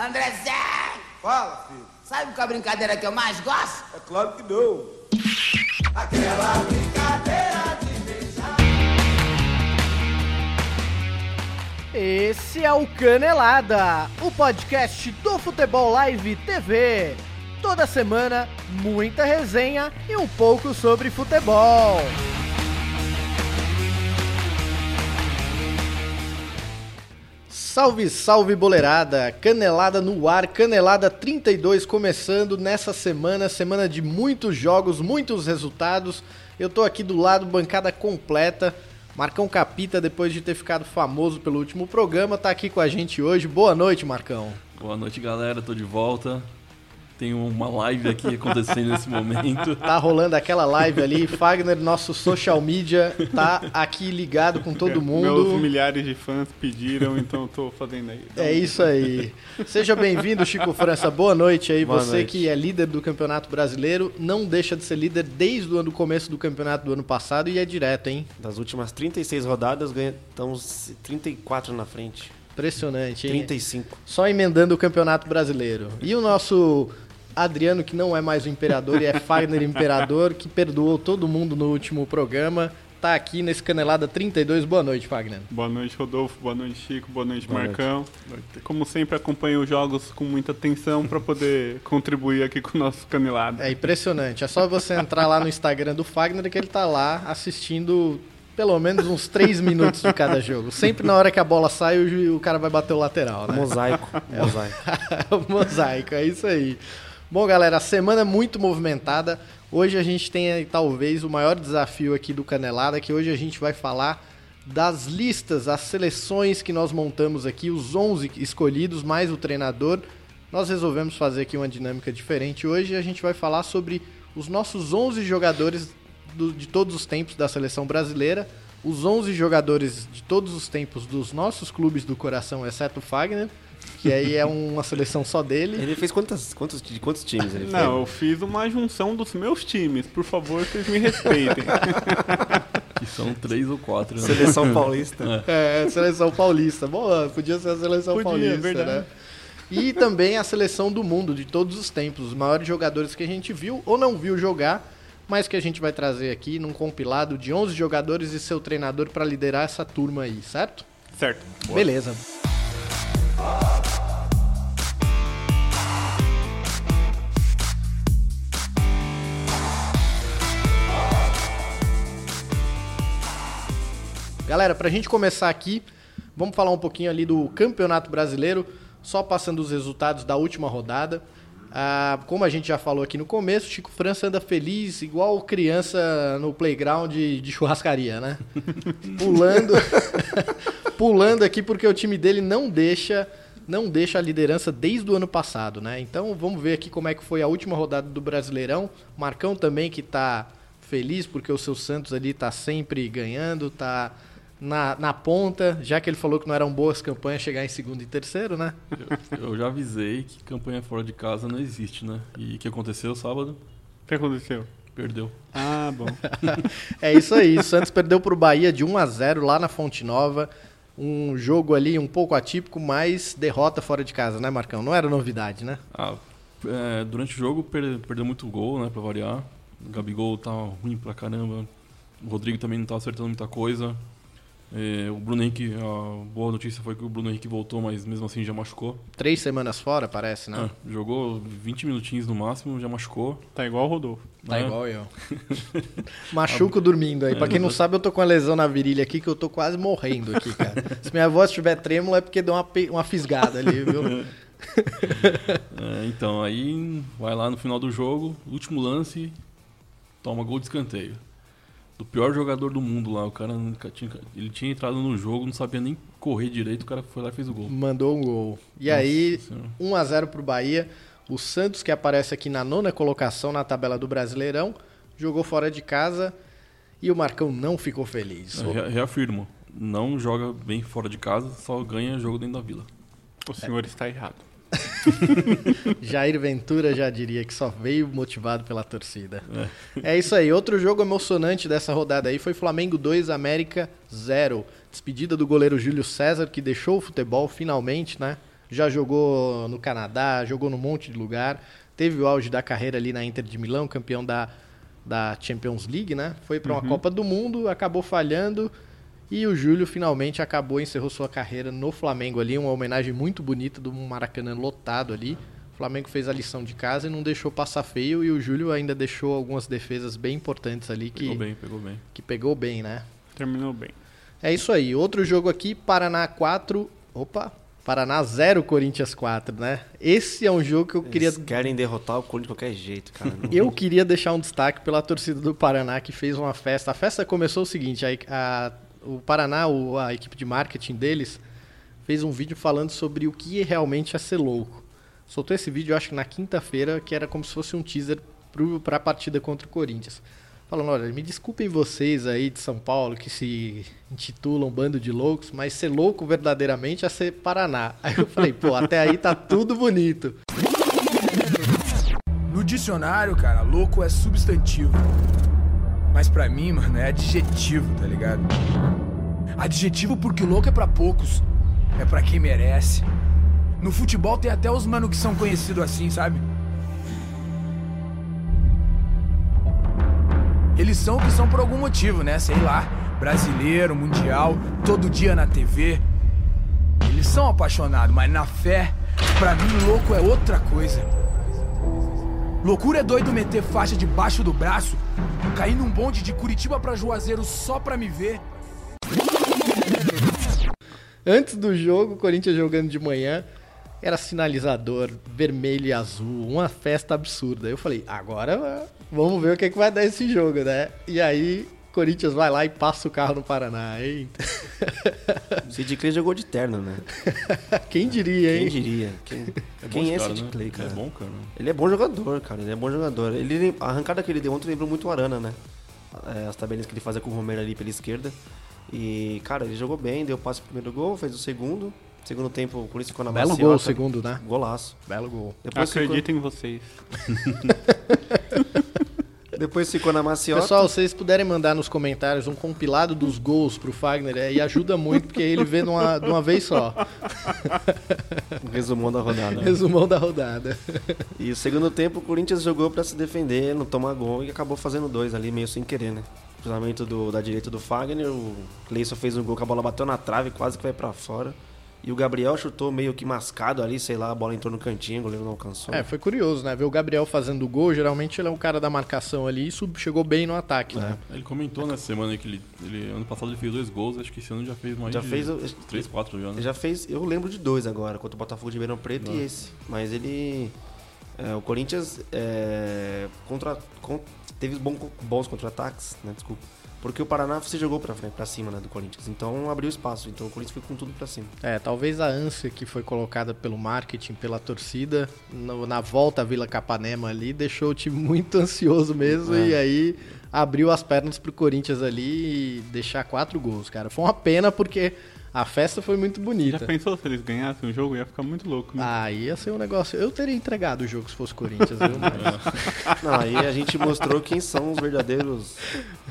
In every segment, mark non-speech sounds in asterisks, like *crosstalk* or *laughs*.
Andrezé! Fala, filho. Sabe qual é a brincadeira que eu mais gosto? É claro que não. Aquela brincadeira de beijar. Esse é o Canelada, o podcast do Futebol Live TV. Toda semana, muita resenha e um pouco sobre futebol. Salve, salve boleirada! Canelada no ar, Canelada 32 começando nessa semana, semana de muitos jogos, muitos resultados. Eu tô aqui do lado, bancada completa. Marcão Capita, depois de ter ficado famoso pelo último programa, tá aqui com a gente hoje. Boa noite, Marcão. Boa noite, galera. Tô de volta. Tem uma live aqui acontecendo nesse momento. Tá rolando aquela live ali. Fagner, nosso social media, tá aqui ligado com todo mundo. Meus milhares de fãs pediram, então eu tô fazendo aí. É isso aí. Seja bem-vindo, Chico França. Boa noite aí. Boa Você noite. que é líder do Campeonato Brasileiro, não deixa de ser líder desde o ano- começo do campeonato do ano passado e é direto, hein? Das últimas 36 rodadas, ganha- estamos 34 na frente. Impressionante, hein? 35. Só emendando o Campeonato Brasileiro. E o nosso Adriano, que não é mais o Imperador e é Fagner Imperador, que perdoou todo mundo no último programa, tá aqui nesse Canelada 32. Boa noite, Fagner. Boa noite, Rodolfo. Boa noite, Chico. Boa noite, Boa Marcão. Como sempre, acompanho os jogos com muita atenção para poder contribuir aqui com o nosso canelado. É impressionante. É só você entrar lá no Instagram do Fagner que ele tá lá assistindo pelo menos uns 3 minutos de cada jogo. Sempre na hora que a bola sai, o, cara vai bater o lateral, né? Mosaico. Mosaico. o *laughs* mosaico, é isso aí. Bom, galera, semana é muito movimentada. Hoje a gente tem talvez o maior desafio aqui do Canelada, que hoje a gente vai falar das listas, as seleções que nós montamos aqui, os 11 escolhidos, mais o treinador. Nós resolvemos fazer aqui uma dinâmica diferente hoje a gente vai falar sobre os nossos 11 jogadores do- de todos os tempos da seleção brasileira, os 11 jogadores de todos os tempos dos nossos clubes do coração, exceto o Fagner, que aí é uma seleção só dele. Ele fez quantas, quantos, de quantos times ele Não, eu fiz uma junção dos meus times. Por favor, vocês me respeitem. *laughs* Que são três ou quatro. fez? Né? Seleção *laughs* Paulista. É, seleção paulista. Boa, podia ser a seleção Podia, paulista, verdade. né? E também a seleção do mundo, de todos os tempos. Os maiores jogadores que a gente viu ou não viu jogar, mas que a gente vai trazer aqui num compilado de 11 jogadores e seu treinador para liderar essa turma aí, certo? certo. Beleza. Galera, pra gente começar aqui, vamos falar um pouquinho ali do Campeonato Brasileiro, só passando os resultados da última rodada. Ah, como a gente já falou aqui no começo, Chico França anda feliz, igual criança no playground de, de churrascaria, né? *laughs* Pulando, *laughs* pulando aqui porque o time dele não deixa, não deixa a liderança desde o ano passado, né? Então vamos ver aqui como é que foi a última rodada do Brasileirão. Marcão também que tá feliz porque o seu Santos ali tá sempre ganhando, tá na, na ponta, já que ele falou que não eram boas campanhas chegar em segundo e terceiro, né? Eu, eu já avisei que campanha fora de casa não existe, né? E o que aconteceu sábado? O que aconteceu? Perdeu. Ah, bom. *laughs* É isso aí, o Santos perdeu pro Bahia de 1 a 0 lá na Fonte Nova. Um jogo ali um pouco atípico, mas derrota fora de casa, né, Marcão? Não era novidade, né? Ah, é, durante o jogo per- perdeu muito gol, né? Pra variar. O Gabigol tá ruim pra caramba. O Rodrigo também não tá acertando muita coisa. É, o Bruno Henrique, a boa notícia foi que o Bruno Henrique voltou, mas mesmo assim já machucou. Três semanas fora, parece, né? Ah, jogou 20 minutinhos no máximo, já machucou. Tá igual o Rodolfo. Tá né? igual eu. *laughs* Machuco dormindo aí. Pra quem não sabe, eu tô com uma lesão na virilha aqui que eu tô quase morrendo aqui, cara. *laughs* Se minha voz estiver trêmula é porque deu uma, uma fisgada ali, viu? É, então, aí vai lá no final do jogo, último lance, toma gol de escanteio. Do pior jogador do mundo lá, o cara nunca tinha, ele tinha entrado no jogo, não sabia nem correr direito, o cara foi lá e fez o gol. Mandou um gol. E Nossa aí, Senhora. 1 a 0 pro Bahia. O Santos, que aparece aqui na nona colocação na tabela do Brasileirão, jogou fora de casa e o Marcão não ficou feliz. Eu rea- reafirmo, não joga bem fora de casa, só ganha jogo dentro da vila. O senhor está errado. *laughs* Jair Ventura já diria que só veio motivado pela torcida. É. isso aí. Outro jogo emocionante dessa rodada aí foi Flamengo 2, América 0. Despedida do goleiro Júlio César, que deixou o futebol finalmente, né? já jogou no Canadá, jogou num monte de lugar. Teve o auge da carreira ali na Inter de Milão, campeão da, da Champions League, né? Foi para uma Copa do Mundo, acabou falhando. E o Júlio finalmente acabou, encerrou sua carreira no Flamengo ali, uma homenagem muito bonita do Maracanã lotado ali. O Flamengo fez a lição de casa e não deixou passar feio, e o Júlio ainda deixou algumas defesas bem importantes ali que Pegou bem, pegou bem. que pegou bem, né? Terminou bem. É isso aí. Outro jogo aqui, Paraná 4. Opa! Paraná 0, Corinthians 4, né? Esse é um jogo que eu queria. Eles querem derrotar o Corinthians de qualquer jeito, cara. *laughs* Eu queria deixar um destaque pela torcida do Paraná que fez uma festa. A festa começou o seguinte: a, a- o Paraná, a equipe de marketing deles, fez um vídeo falando sobre o que realmente é ser louco. Soltou esse vídeo, acho que na quinta-feira, que era como se fosse um teaser para a partida contra o Corinthians. Falando, olha, me desculpem vocês aí de São Paulo que se intitulam bando de loucos, mas ser louco verdadeiramente é ser Paraná. *laughs* Aí eu falei, pô, até aí tá tudo bonito. No dicionário, cara, louco é substantivo. Mas pra mim, mano, é adjetivo, tá ligado? Adjetivo porque louco é pra poucos. É pra quem merece. No futebol tem até os mano que são conhecidos assim, sabe? Eles são o que são por algum motivo, né? Sei lá. Brasileiro, mundial, todo dia na TV. Eles são apaixonados, mas na fé, pra mim, louco é outra coisa. Loucura é doido meter faixa debaixo do braço, cair num bonde de Curitiba pra Juazeiro só pra me ver. Antes do jogo, o Corinthians jogando de manhã, era sinalizador vermelho e azul, uma festa absurda. Eu falei, agora vamos ver o que, que vai dar esse jogo, né? E aí, Corinthians vai lá e passa o carro no Paraná. Eita. O Sid Clay jogou de terno, né? *laughs* Quem diria, Quem hein? diria? Quem É quem esse é cara, Sid né? Clay, cara? É bom, cara. Ele é bom jogador, cara. Ele é bom jogador. Ele, a arrancada que ele deu ontem lembrou muito o Arana, né? É, as tabelinhas que ele fazia com o Romero ali pela esquerda. E, cara, ele jogou bem, deu passe pro primeiro gol, fez o segundo. Segundo tempo, o Corinthians ficou na Belo maciota. gol o segundo, né? Golaço. Belo gol. Depois ficou, Acredito em vocês. *laughs* depois ficou na maciota. Pessoal, se vocês puderem mandar nos comentários um compilado dos gols pro Fagner, aí ajuda muito, porque ele vê de uma, de uma vez só. *laughs* Um resumão da rodada. Resumão da rodada. E o segundo tempo, o Corinthians jogou pra se defender, não tomar gol e acabou fazendo dois ali, meio sem querer, né? Cruzamento do, da direita do Fagner, o Cleison fez um gol que a bola bateu na trave, quase que vai pra fora. E o Gabriel chutou meio que mascado ali, sei lá, a bola entrou no cantinho, o goleiro não alcançou. É, foi curioso, né? Ver o Gabriel fazendo o gol, geralmente ele é um cara da marcação ali e sub- chegou bem no ataque, né? Ele comentou nessa semana que ele, ele- ano passado ele fez dois gols, acho que esse ano já fez mais Já de fez três, quatro já, né? Já fez, eu lembro de dois agora, contra o Botafogo de Ribeirão Preto Ah. e esse. Mas ele. é, o Corinthians é, contra, con- teve bom- bons contra-ataques, né? Desculpa. Porque o Paraná se jogou pra, frente, pra cima né, do Corinthians. Então abriu espaço. Então o Corinthians foi com tudo pra cima. É, talvez a ânsia que foi colocada pelo marketing, pela torcida, no- na volta à Vila Capanema ali, deixou o time *laughs* muito ansioso mesmo É. e aí abriu as pernas pro Corinthians ali e deixar quatro gols, cara. Foi uma pena porque a festa foi muito Já bonita. pensou se eles ganhassem o jogo? Ia ficar muito louco, né? Aí ia ser um negócio. Eu teria entregado o jogo se fosse Corinthians, viu? Mas- *laughs* Não, aí a gente mostrou quem são os verdadeiros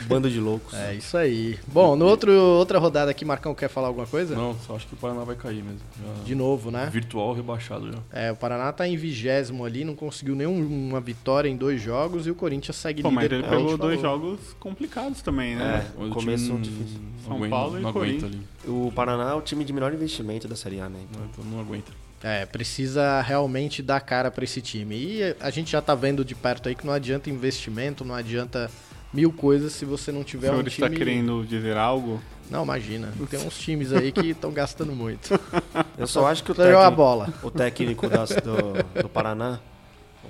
bando de loucos. É isso aí. Bom, no outro, outra rodada aqui, Marcão quer falar alguma coisa? Não, só acho que o Paraná vai cair mesmo. Já- De novo, né? Virtual rebaixado já. É, o Paraná tá em vigésimo ali, não conseguiu nenhuma vitória em dois jogos e o Corinthians segue Pô, mas líder. ele como a pegou dois falou. jogos complicados também, né? É, O começo difícil. São aguenta- Paulo e Corinthians. ali. O Paraná é o time de menor investimento da Série A, né? Então, Não, então não aguenta. É, precisa realmente dar cara pra esse time. E a gente já tá vendo de perto aí que não adianta investimento, não adianta mil coisas se você não O tiver um senhor time... está querendo dizer algo? Não, imagina. *laughs* Tem uns times aí que estão gastando muito. eu só acho que o jogar a técnico, bola. o técnico do, do Paraná,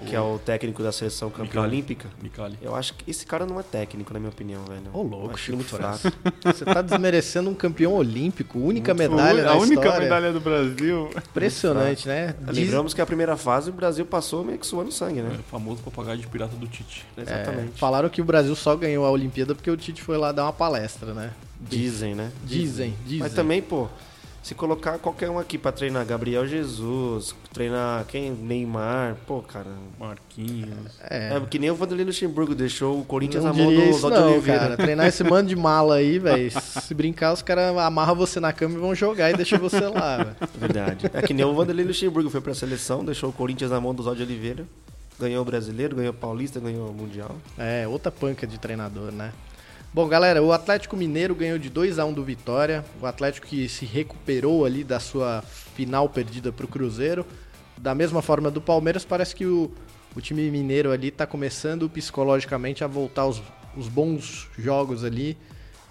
que é o técnico da seleção campeã Micali. olímpica, Micali. eu acho que esse cara não é técnico, na minha opinião, velho. Ô, louco, Eu acho muito fraco. *laughs* Você tá desmerecendo um campeão olímpico, única medalha a da única história. medalha do Brasil. Impressionante, né? Diz- Lembramos que a primeira fase o Brasil passou meio que suando sangue, É né? o famoso papagaio de pirata do Tite. é, Exatamente. falaram que o Brasil só ganhou a Olimpíada porque o Tite foi lá dar uma palestra, né? Dizem, né? Dizem, dizem. Mas também, pô, Se colocar qualquer um aqui pra treinar Gabriel Jesus, treinar quem? Neymar, pô, cara. Marquinhos. É. É, que nem o Vanderlei Luxemburgo deixou o Corinthians Não na mão diria do não, Oliveira. cara. Treinar esse mano de mala aí, velho. Se brincar, os caras amarram você na cama e vão jogar e deixam você lá, velho. Verdade. É que nem o Vanderlei Luxemburgo foi pra seleção, deixou o Corinthians na mão do Zóio de Oliveira. Ganhou o brasileiro, ganhou o paulista, ganhou o mundial. É, outra panca de treinador, né? Bom, galera, o Atlético Mineiro ganhou de 2 a 1 do Vitória. O Atlético que se recuperou ali da sua final perdida pro Cruzeiro. Da mesma forma do Palmeiras, parece que o, o time mineiro ali tá começando psicologicamente a voltar aos os bons jogos ali.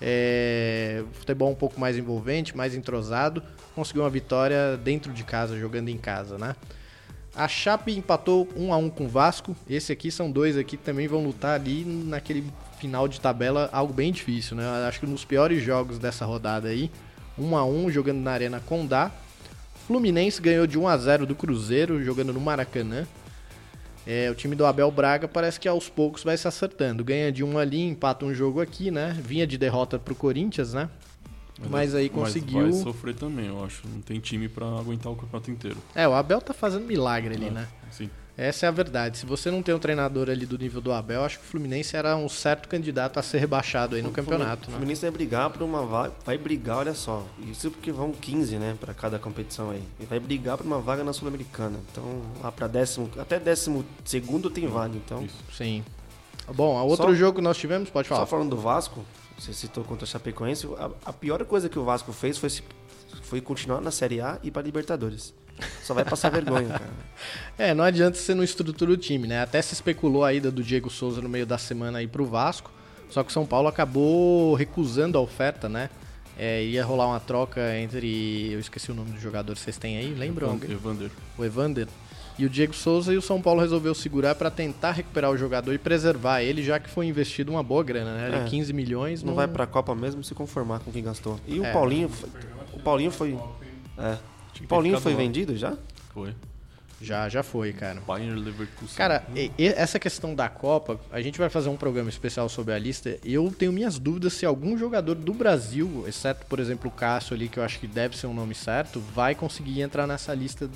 É, futebol um pouco mais envolvente, mais entrosado. Conseguiu uma vitória dentro de casa, jogando em casa, né? A Chape empatou 1 a 1 com o Vasco. Esse aqui são dois aqui que também vão lutar ali naquele final de tabela, algo bem difícil, né? Eu Acho que nos piores jogos dessa rodada aí, 1 a 1 jogando na Arena Condá. Fluminense ganhou de 1 a 0 do Cruzeiro, jogando no Maracanã. É, o time do Abel Braga parece que aos poucos vai se acertando. Ganha de um ali, empata um jogo aqui, né? Vinha de derrota pro Corinthians, né? Mas aí conseguiu. Mas vai sofrer também, eu acho. Não tem time pra aguentar o campeonato inteiro. É, o Abel tá fazendo milagre ali, É, né? Sim. Essa é a verdade. Se você não tem um treinador ali do nível do Abel, acho que o Fluminense era um certo candidato a ser rebaixado aí no campeonato, O né? Fluminense vai brigar por uma vaga. Vai brigar, olha só. Isso porque vão 15, né, pra cada competição aí. E vai brigar por uma vaga na Sul-Americana. Então, lá pra décimo. Até décimo segundo tem vaga. Então, Isso. Sim. Bom, a outro Só- jogo que nós tivemos, pode falar. só falando do Vasco, você citou contra o Chapecoense. A, a pior coisa que o Vasco fez foi, se- foi continuar na Série A e pra Libertadores. Só vai passar vergonha, cara. *laughs* É, não adianta você não estrutura o time, né? Até se especulou a ida do Diego Souza no meio da semana aí pro Vasco, só que o São Paulo acabou recusando a oferta, né? É, ia rolar uma troca entre. Eu esqueci o nome do jogador, vocês têm aí? Lembram? alguém? Evander. o Evander e o Diego Souza e o São Paulo resolveu segurar para tentar recuperar o jogador e preservar ele, já que foi investido uma boa grana, né? Ali É. 15 milhões. Não vai pra Copa mesmo se conformar com quem gastou. E o É. Paulinho. foi- O Paulinho foi. É. Paulinho foi lá. vendido já? Foi. Já, já foi, cara. Bayern Leverkusen. Cara, e- e essa questão da Copa, a gente vai fazer um programa especial sobre a lista. Eu tenho minhas dúvidas se algum jogador do Brasil, exceto, por exemplo, o Cássio ali, que eu acho que deve ser um nome certo, vai conseguir entrar nessa lista.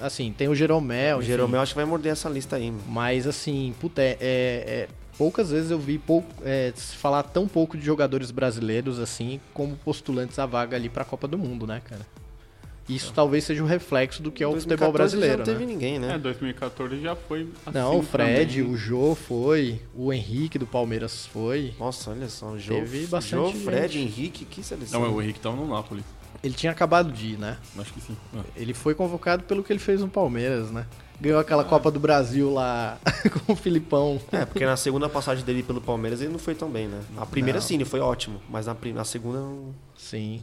Assim, tem o Jeromel, O enfim. Jeromel acho que vai morder essa lista aí. mano. Mas assim, puta, é, é- é- poucas vezes eu vi pouco, é, falar tão pouco de jogadores brasileiros assim como postulantes à vaga ali pra Copa do Mundo, né, cara? Isso talvez seja o reflexo do que é o 2014 futebol brasileiro, já não teve né? ninguém, né? É, 2014 já foi assim Não, o Fred, também. o Jô foi, o Henrique do Palmeiras foi. Nossa, olha só, o Jô, Teve bastante Jô gente. Fred, Henrique, que seleção. Não, mas o Henrique tava no Napoli. Ele tinha acabado de ir, né? Acho que sim. Ah, Ele foi convocado pelo que ele fez no Palmeiras, né? Ganhou aquela Copa do Brasil lá *laughs* com o Filipão. É, porque na segunda passagem dele pelo Palmeiras ele não foi tão bem, né? A primeira Não. sim, ele foi ótimo, mas na, na segunda não... Sim.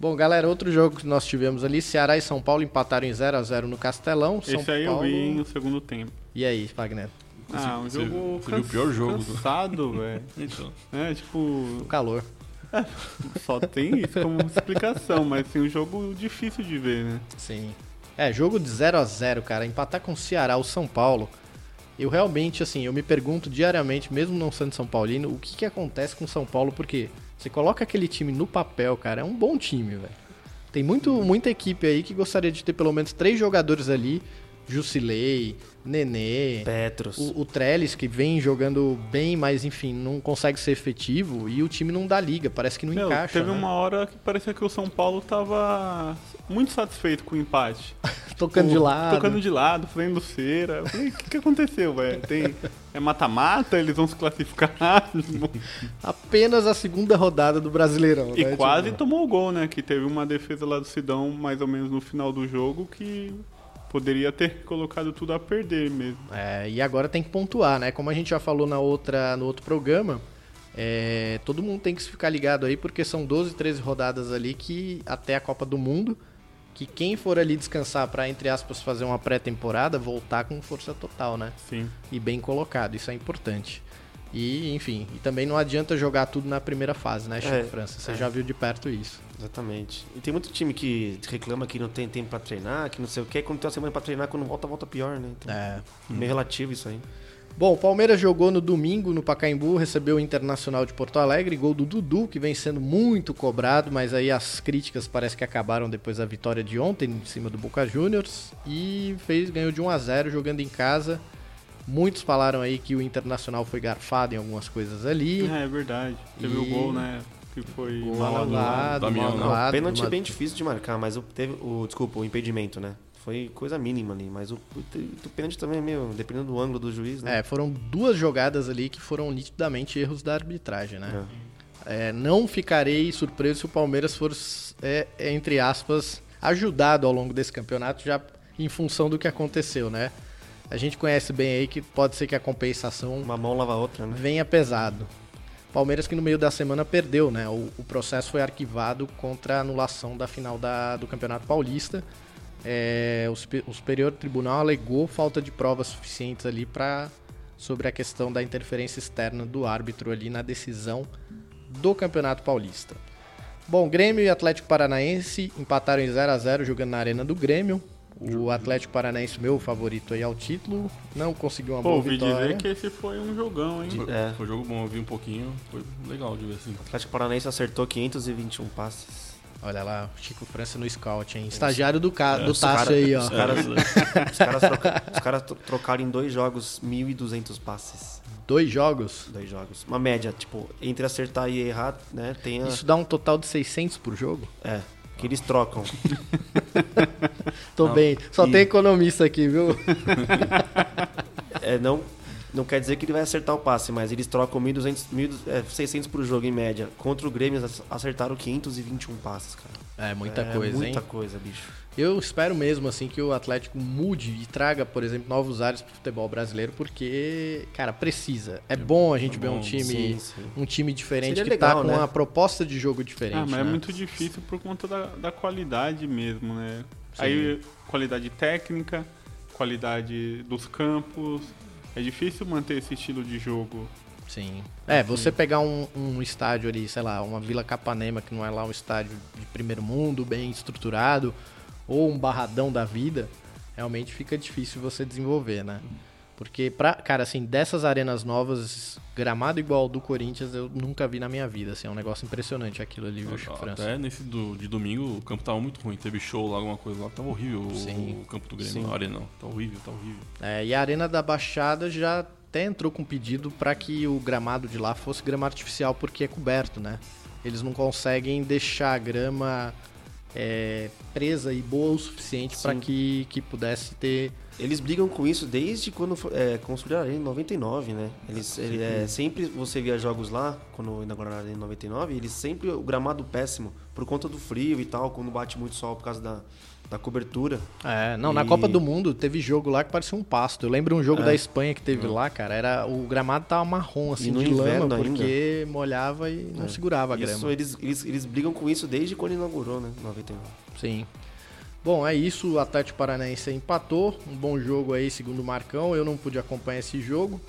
Bom, galera, outro jogo que nós tivemos ali, Ceará e São Paulo empataram em 0 a 0 no Castelão. São Esse aí Paulo... eu vi no segundo tempo. E aí, Wagner? Ah, um você- jogo você o pior jogo do- cansado, *laughs* velho. então. É, tipo, O calor. *laughs* só tem isso como explicação, mas assim, um jogo difícil de ver, né? Sim. É, jogo de 0 a 0 cara. Empatar com o Ceará, o São Paulo. Eu realmente, assim, eu me pergunto diariamente, mesmo não sendo São Paulino, o que, que acontece com São Paulo, porque você coloca aquele time no papel, cara, é um bom time, velho. Tem muito, muita equipe aí que gostaria de ter pelo menos três jogadores ali. Jusilei, Nenê, Petros. o, o Trellis, que vem jogando bem, mas enfim, não consegue ser efetivo. E o time não dá liga, parece que não Meu, encaixa. teve né? uma hora que parecia que o São Paulo tava muito satisfeito com o empate. *laughs* Tocando de Tipo, lado. Tocando de lado, fazendo cera. Eu falei, o que, que aconteceu, velho? Tem... É mata-mata, eles vão se classificar. *laughs* Apenas a segunda rodada do Brasileirão. e né? quase Tipo, tomou o gol, né? Que teve uma defesa lá do Sidão, mais ou menos no final do jogo, que poderia ter colocado tudo a perder mesmo. É, e agora tem que pontuar, né? Como a gente já falou na outra, no outro programa, é, todo mundo tem que ficar ligado aí, porque são 12, 13 rodadas ali que até a Copa do Mundo, que quem for ali descansar para entre aspas fazer uma pré-temporada, voltar com força total, né? Sim. E bem colocado, isso é importante. E, enfim, e também não adianta jogar tudo na primeira fase, né, Chico É, França? Você é. já viu de perto isso. Exatamente. E tem muito time que reclama que não tem tempo pra treinar, que não sei o que, quando tem uma semana pra treinar, quando volta, volta pior, né? Então, É. meio relativo isso aí. Bom, o Palmeiras jogou no domingo no Pacaembu, recebeu o Internacional de Porto Alegre, gol do Dudu, que vem sendo muito cobrado, mas aí as críticas parece que acabaram depois da vitória de ontem em cima do Boca Juniors e fez ganhou de 1 a 0 jogando em casa. Muitos falaram aí que o Internacional foi garfado em algumas coisas ali. É, é verdade. Teve o E- gol, né? Que foi Gol mal anulado, Damião, mal anulado, o pênalti uma- é bem difícil de marcar, mas o, teve o. Desculpa, o impedimento, né? Foi coisa mínima ali, mas o, o, o pênalti também é meio. Dependendo do ângulo do juiz, né? É, foram duas jogadas ali que foram nitidamente erros da arbitragem, né? É, não ficarei surpreso se o Palmeiras for, é, entre aspas, ajudado ao longo desse campeonato, já em função do que aconteceu, né? A gente conhece bem aí que pode ser que a compensação Uma mão lava a outra, né? venha pesado. Palmeiras que no meio da semana perdeu, né? O, o processo foi arquivado contra a anulação da final da- do Campeonato Paulista. É, o, o Superior Tribunal alegou falta de provas suficientes ali para sobre a questão da interferência externa do árbitro ali na decisão do Campeonato Paulista. Bom, Grêmio e Atlético Paranaense empataram em 0 a 0 jogando na Arena do Grêmio. O Atlético Paranaense, meu favorito aí ao título, não conseguiu uma Pô, boa ouvi vitória. dizer que esse foi um jogão, hein? Foi, É. foi jogo bom, eu vi um pouquinho. Foi legal de ver assim. O Atlético Paranaense acertou 521 passes. Olha lá, o Chico França no scout, hein? Estagiário do, ca... do Os Tássio cara- aí, ó. Os caras, *laughs* os caras, troca- os caras tro- trocaram em dois jogos 1.200 passes. Dois jogos. Dois jogos. Uma média, tipo, entre acertar e errar, né? Tem a. Isso dá um total de 600 por jogo? É. Que eles trocam. *laughs* *laughs* Tô Não. bem. Só E- tem economista aqui, viu? *laughs* É, não, não quer dizer que ele vai acertar o passe, mas eles trocam 1.200, 1.200, é, 600 por jogo em média. Contra o Grêmio, acertaram 521 passes, cara. É, muita é, coisa, muita hein? coisa, bicho. Eu espero mesmo, assim, que o Atlético mude e traga, por exemplo, novos ares pro futebol brasileiro, porque, cara, precisa. É bom a gente ver um bom, time, sim, sim. um time diferente Seria que legal, tá com né? uma proposta de jogo diferente. Ah, mas é né? muito difícil por conta da, da qualidade mesmo, né? Sim. Aí, qualidade técnica, qualidade dos campos. É difícil manter esse estilo de jogo. Sim. É, você pegar um, um estádio ali, sei lá, uma Vila Capanema, que não é lá um estádio de primeiro mundo, bem estruturado, ou um barradão da vida, realmente fica difícil você desenvolver, né? Porque, pra, cara, assim, dessas arenas novas, gramado igual ao do Corinthians, eu nunca vi na minha vida, assim, é um negócio impressionante aquilo ali, viu, Chico França? Até nesse do, de domingo o campo tava muito ruim. Teve show lá, alguma coisa lá. Tava horrível o- Sim. o campo do Grêmio. Sim. A arena não. Tá horrível, tá horrível. É, e a Arena da Baixada já até entrou com pedido para que o gramado de lá fosse grama artificial, porque é coberto, né? Eles não conseguem deixar a grama é, presa e boa o suficiente para que, que pudesse ter. Eles brigam com isso desde quando é, construíram a arena em 99, né? Eles, ele, é, sempre você via jogos lá, quando inauguraram a arena em 99, eles sempre o gramado péssimo por conta do frio e tal, quando bate muito sol por causa da, da cobertura. É, não, na E- Copa do Mundo teve jogo lá que parecia um pasto. Eu lembro um jogo É. da Espanha que teve lá, cara, era o gramado tava marrom assim no de lama inverno ainda. porque molhava e não segurava a grama. Isso, eles, eles, eles brigam com isso desde quando inaugurou, né? 99. Sim. Bom, é isso. O Atlético Paranaense empatou. Um bom jogo aí, segundo o Marcão. Eu não pude acompanhar esse jogo.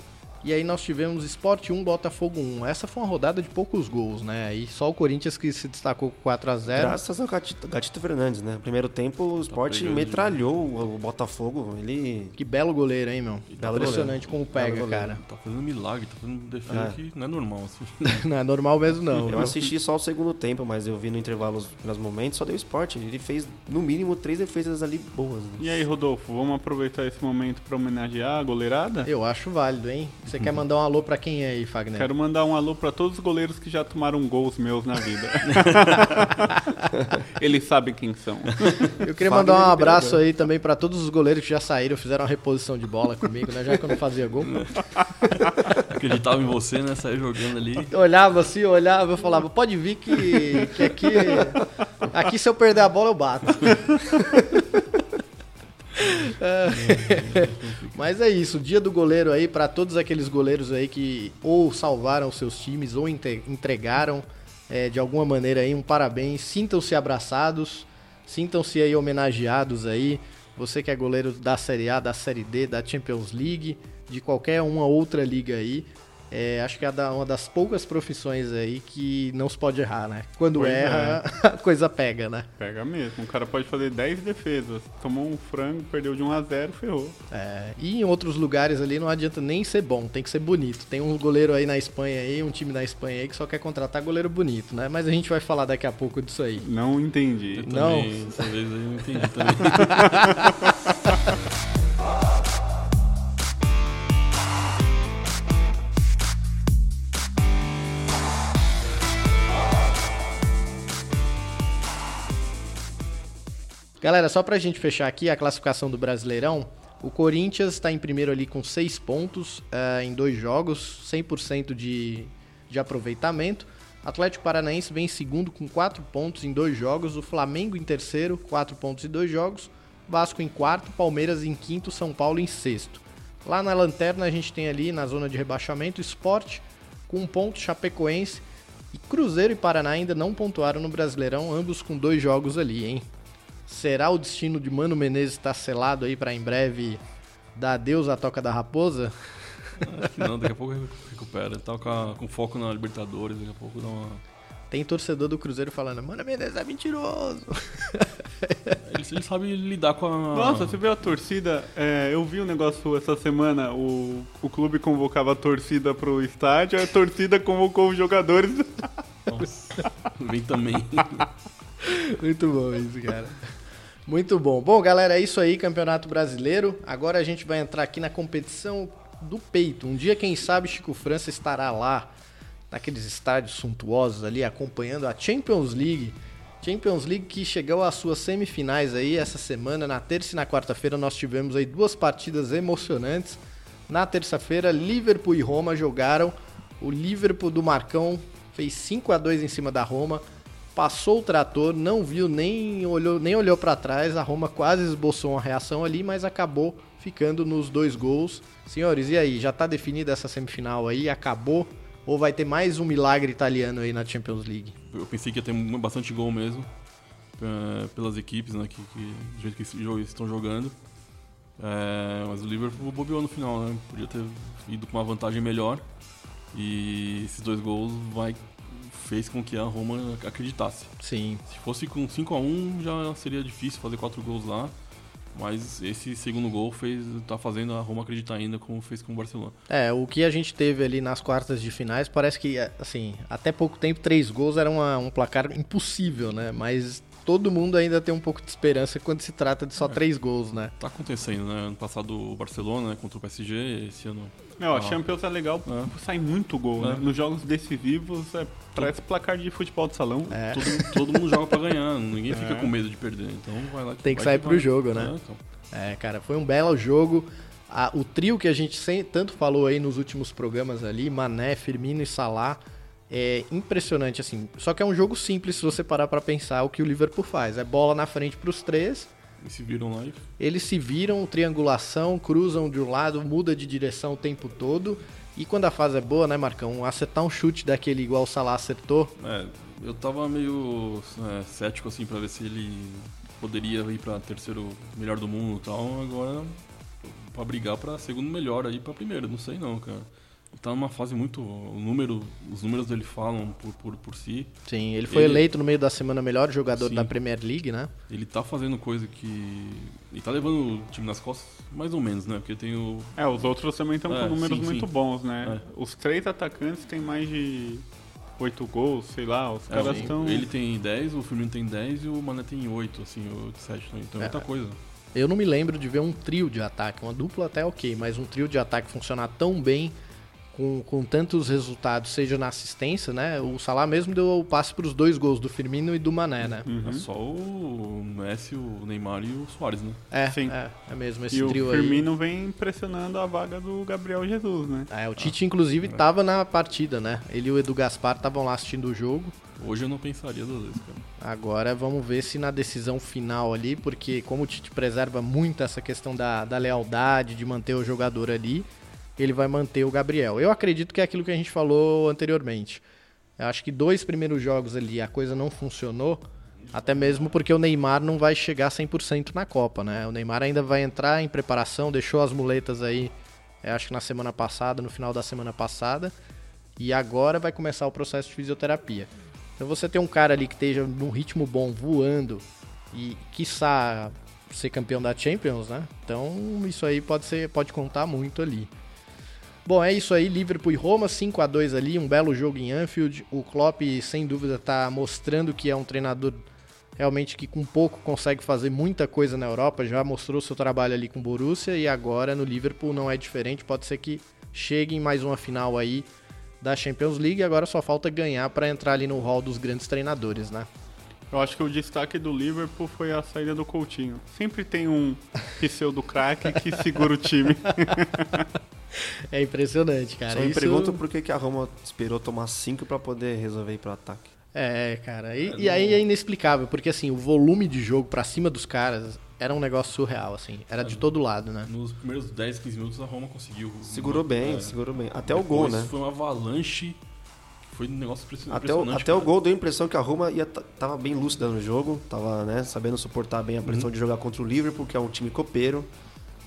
E aí nós tivemos Sport 1, Botafogo 1. Essa foi uma rodada de poucos gols, né? Aí só o Corinthians que se destacou com 4 a 0 Graças ao Gatito, Gatito Fernandes, né? Primeiro tempo o Sport pegando metralhou o, Botafogo. Ele. Que belo goleiro, hein, meu? Belo Impressionante como pega, goleiro. cara. Tá fazendo milagre, tá fazendo defesa É. que não é normal, assim. *laughs* Não é normal mesmo, não. Eu assisti só o segundo tempo, mas eu vi no intervalo os primeiros momentos, só deu Sport. Ele fez, no mínimo, três defesas ali boas. né? E aí, Rodolfo, vamos aproveitar esse momento para homenagear a goleirada? Eu acho válido, hein? Você quer mandar um alô pra quem é aí, Fagner? Quero mandar um alô para todos os goleiros que já tomaram gols meus na vida. *laughs* Eles sabem quem são. Eu queria Fagner mandar um abraço aí também pra todos os goleiros que já saíram, fizeram uma reposição de bola comigo, né? Já que eu não fazia gol. *laughs* Acreditava em você, né? Saiu jogando ali. Eu olhava assim, eu olhava, eu falava, pode vir que, que aqui. Aqui se eu perder a bola eu bato. *laughs* *laughs* Mas é isso, dia do goleiro aí pra todos aqueles goleiros aí que ou salvaram seus times ou entregaram é, de alguma maneira aí um parabéns. Sintam-se abraçados, sintam-se aí homenageados aí. Você que é goleiro da Série A, da Série D, da Champions League, de qualquer uma outra liga aí, é, acho que é uma das poucas profissões aí que não se pode errar, né? Quando Pois erra, *laughs* a coisa pega, né? Pega mesmo. O cara pode fazer 10 defesas. Tomou um frango, perdeu de 1 a 0 ferrou. É, e em outros lugares ali não adianta nem ser bom, tem que ser bonito. Tem um goleiro aí na Espanha aí, um time na Espanha aí que só quer contratar goleiro bonito, né? Mas a gente vai falar daqui a pouco disso aí. Não entendi. Eu Não. Também, dessa vez aí eu não entendi também. *laughs* Galera, só pra gente fechar aqui a classificação do Brasileirão, o Corinthians está em primeiro ali com 6 pontos eh, em dois jogos, 100% de, de aproveitamento. Atlético Paranaense vem em segundo com 4 pontos em dois jogos, o Flamengo em terceiro, 4 pontos em dois jogos, Vasco em quarto, Palmeiras em quinto, São Paulo em sexto. Lá na lanterna a gente tem ali na zona de rebaixamento Sport com um ponto, Chapecoense e Cruzeiro e Paraná ainda não pontuaram no Brasileirão, ambos com dois jogos ali, hein? Será o destino de Mano Menezes estar selado aí para em breve dar adeus à toca da raposa? Acho que não, daqui a pouco recupera. Tá com, a- com foco na Libertadores, daqui a pouco dá uma. Tem torcedor do Cruzeiro falando, Mano Menezes é mentiroso. *laughs* Ele, ele sabe lidar com a. Nossa, você viu a torcida? É, eu vi um negócio essa semana, o, o clube convocava a torcida pro estádio, a torcida convocou os jogadores. Nossa, vem também. *laughs* Muito bom isso, cara. Muito bom. Bom, galera, é isso aí, Campeonato Brasileiro. Agora a gente vai entrar aqui na competição do peito. Um dia, quem sabe, Chico França estará lá, naqueles estádios suntuosos ali, acompanhando a Champions League. Champions League que chegou às suas semifinais aí essa semana. Na terça e na quarta-feira nós tivemos aí duas partidas emocionantes. Na terça-feira, Liverpool e Roma jogaram. O Liverpool do Marcão fez 5 a 2 em cima da Roma. Passou o trator, não viu nem olhou, nem olhou para trás. A Roma quase esboçou uma reação ali, mas acabou ficando nos dois gols. Senhores, e aí? Já tá definida essa semifinal aí? Acabou? Ou vai ter mais um milagre italiano aí na Champions League? Eu pensei que ia ter bastante gol mesmo. é, pelas equipes, né? Que, que, do jeito que estão jogando. É, mas o Liverpool bobeou no final, né? Podia ter ido com uma vantagem melhor. E esses dois gols vai, fez com que a Roma acreditasse. Sim. Se fosse com 5 a 1 já seria difícil fazer quatro gols lá. Mas esse segundo gol fez, tá fazendo a Roma acreditar ainda como fez com o Barcelona. É, o que a gente teve ali nas quartas de finais parece que, assim, até pouco tempo, três gols era uma- um placar impossível, né? Mas todo mundo ainda tem um pouco de esperança quando se trata de só três gols, né? Tá acontecendo, né? Ano passado o Barcelona né, contra o PSG, esse ano. Não, a. Champions é legal, É. sai muito gol, né? É. Nos jogos decisivos, é, parece placar de futebol de salão. É. Todo, todo mundo joga pra ganhar, *laughs* ninguém fica com medo de perder. Então vai lá. Tem que vai sair pro vai. jogo, né? É, então. É, cara, foi um belo jogo. A- o trio que a gente sem- tanto falou aí nos últimos programas ali, Mané, Firmino e Salah, é impressionante, assim. Só que é um jogo simples se você parar pra pensar o que o Liverpool faz. É bola na frente pros três, E se viram lá eles se viram, triangulação, cruzam de um lado, muda de direção o tempo todo. E quando a fase é boa, né, Marcão? Acertar um chute daquele igual o Salah acertou, É, eu tava meio é, cético assim pra ver se ele poderia ir pra terceiro melhor do mundo e tal. Agora, pra brigar pra segundo melhor aí pra primeiro, não sei não, cara. Tá numa fase muito. O número, os números dele falam por, por, por si. sim, ele foi Ele- eleito no meio da semana melhor jogador Sim. da Premier League, né? Ele tá fazendo coisa que. Ele tá levando o time nas costas, mais ou menos, né? Porque tem o. É, os outros também estão É, com números sim, muito sim. bons, né? É. Os três atacantes têm mais de oito gols, sei lá, os é, caras estão... Ele tem 10, o Firmino tem 10 e o Mané tem 8, assim, ou 7 também. Então é muita coisa. Eu não me lembro de ver um trio de ataque, uma dupla até ok, mas um trio de ataque funcionar tão bem com, com tantos resultados, seja na assistência, né? O Salah mesmo deu o passe para os dois gols do Firmino e do Mané, né? Uhum. É só o Messi, o Neymar e o Soares, né? É, Sim. é, é mesmo esse E o trio aí. Firmino vem impressionando a vaga do Gabriel Jesus, né? É, o Tite, inclusive, tava na partida, né? Ele e o Edu Gaspar estavam lá assistindo o jogo. Hoje eu não pensaria duas vezes, cara. Agora vamos ver se na decisão final ali, porque como o Tite preserva muito essa questão da, da lealdade, de manter o jogador ali, ele vai manter o Gabriel. Eu acredito que é aquilo que a gente falou anteriormente. Eu acho que dois primeiros jogos ali a coisa não funcionou, até mesmo porque o Neymar não vai chegar 100% na Copa, né? O Neymar ainda vai entrar em preparação, deixou as muletas aí é, acho que na semana passada, no final da semana passada. E agora vai começar o processo de fisioterapia. Então você tem um cara ali que esteja num ritmo bom, voando, e quiçá ser campeão da Champions, né? Então isso aí pode, ser, pode contar muito ali. Bom, é isso aí, Liverpool e Roma, 5 a 2 ali, um belo jogo em Anfield. O Klopp, sem dúvida, está mostrando que é um treinador realmente que com pouco consegue fazer muita coisa na Europa, já mostrou seu trabalho ali com o Borussia e agora no Liverpool não é diferente, pode ser que chegue em mais uma final aí da Champions League, agora só falta ganhar para entrar ali no hall dos grandes treinadores, né? Eu acho que o destaque do Liverpool foi a saída do Coutinho. Sempre tem um pseudo craque que *laughs* segura o time. É impressionante, cara. Só me Isso- pergunto por que, que a Roma esperou tomar 5 pra poder resolver ir pro ataque. É, cara. E, e aí é inexplicável, porque assim, o volume de jogo pra cima dos caras era um negócio surreal, assim. Era de todo lado, né? Nos primeiros 10, 15 minutos a Roma conseguiu. Segurou bem, É. segurou bem. Até o gol, Depois né? Foi uma avalanche. Foi um negócio impression- Até o, impressionante. até o gol deu a impressão que a Roma ia, ta- tava bem lúcida no jogo, tava né, sabendo suportar bem a pressão Uhum. de jogar contra o Liverpool, que é um time copeiro,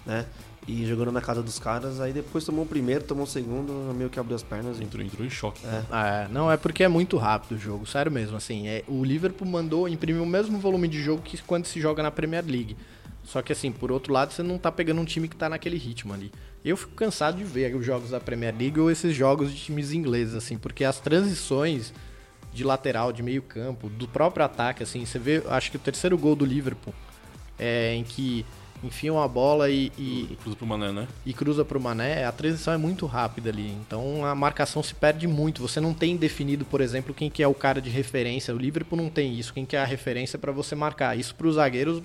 né? E jogando na casa dos caras, aí depois tomou o primeiro, tomou o segundo, meio que abriu as pernas. E... Entrou, entrou em choque. É, não, é porque é muito rápido o jogo, sério mesmo, assim. É, o Liverpool mandou imprimir o mesmo volume de jogo que quando se joga na Premier League. Só que assim, por outro lado, você não tá pegando um time que tá naquele ritmo ali. Eu fico cansado de ver os jogos da Premier League ou esses jogos de times ingleses, assim, porque as transições de lateral, de meio campo, do próprio ataque, assim, você vê, acho que o terceiro gol do Liverpool, é, em que enfiam a bola e, e, Cruza pro Mané, né? e cruza pro Mané, a transição é muito rápida ali. Então a marcação se perde muito. Você não tem definido, por exemplo, quem que é o cara de referência. O Liverpool não tem isso. Quem que é a referência para você marcar. Isso para os zagueiros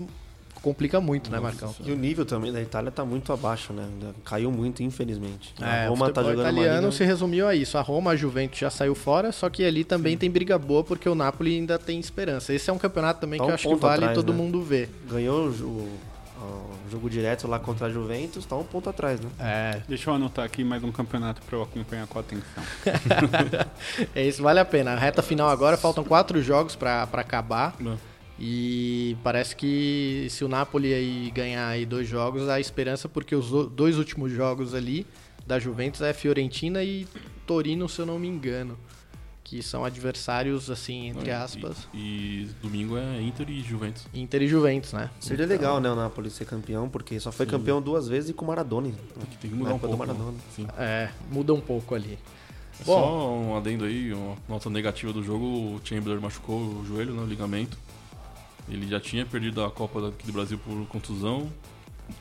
complica muito, né, Marcão? E o nível também da Itália tá muito abaixo, né? Caiu muito, infelizmente. É, a o Roma tá jogando italiano liga- se resumiu a isso. A Roma, a Juventus já saiu fora, só que ali também tem briga boa porque o Napoli ainda tem esperança. Esse é um campeonato também Tá que um eu acho que vale atrás, todo né? mundo ver. ganhou o, o jogo direto lá contra a Juventus, tá um ponto atrás, né? É, Deixa eu anotar aqui mais um campeonato pra eu acompanhar com atenção. *laughs* é isso, vale a pena. A reta final agora, faltam quatro jogos para acabar. Não. E parece que se o Napoli aí ganhar aí dois jogos, há esperança, porque os dois últimos jogos ali da Juventus é Fiorentina e Torino, se eu não me engano. Que são adversários, assim, entre aspas, E, e domingo é Inter e Juventus. Inter e Juventus, né? Seria legal, né, o Napoli ser campeão, porque só foi campeão duas vezes e com o Maradona. Tem que, tem que mudar um pouco. Maradona. né? Sim. É, muda um pouco ali. Bom. Só um adendo aí, uma nota negativa do jogo, o Chamberlain machucou o joelho, né, o ligamento. Ele já tinha perdido a Copa daqui do Brasil por contusão,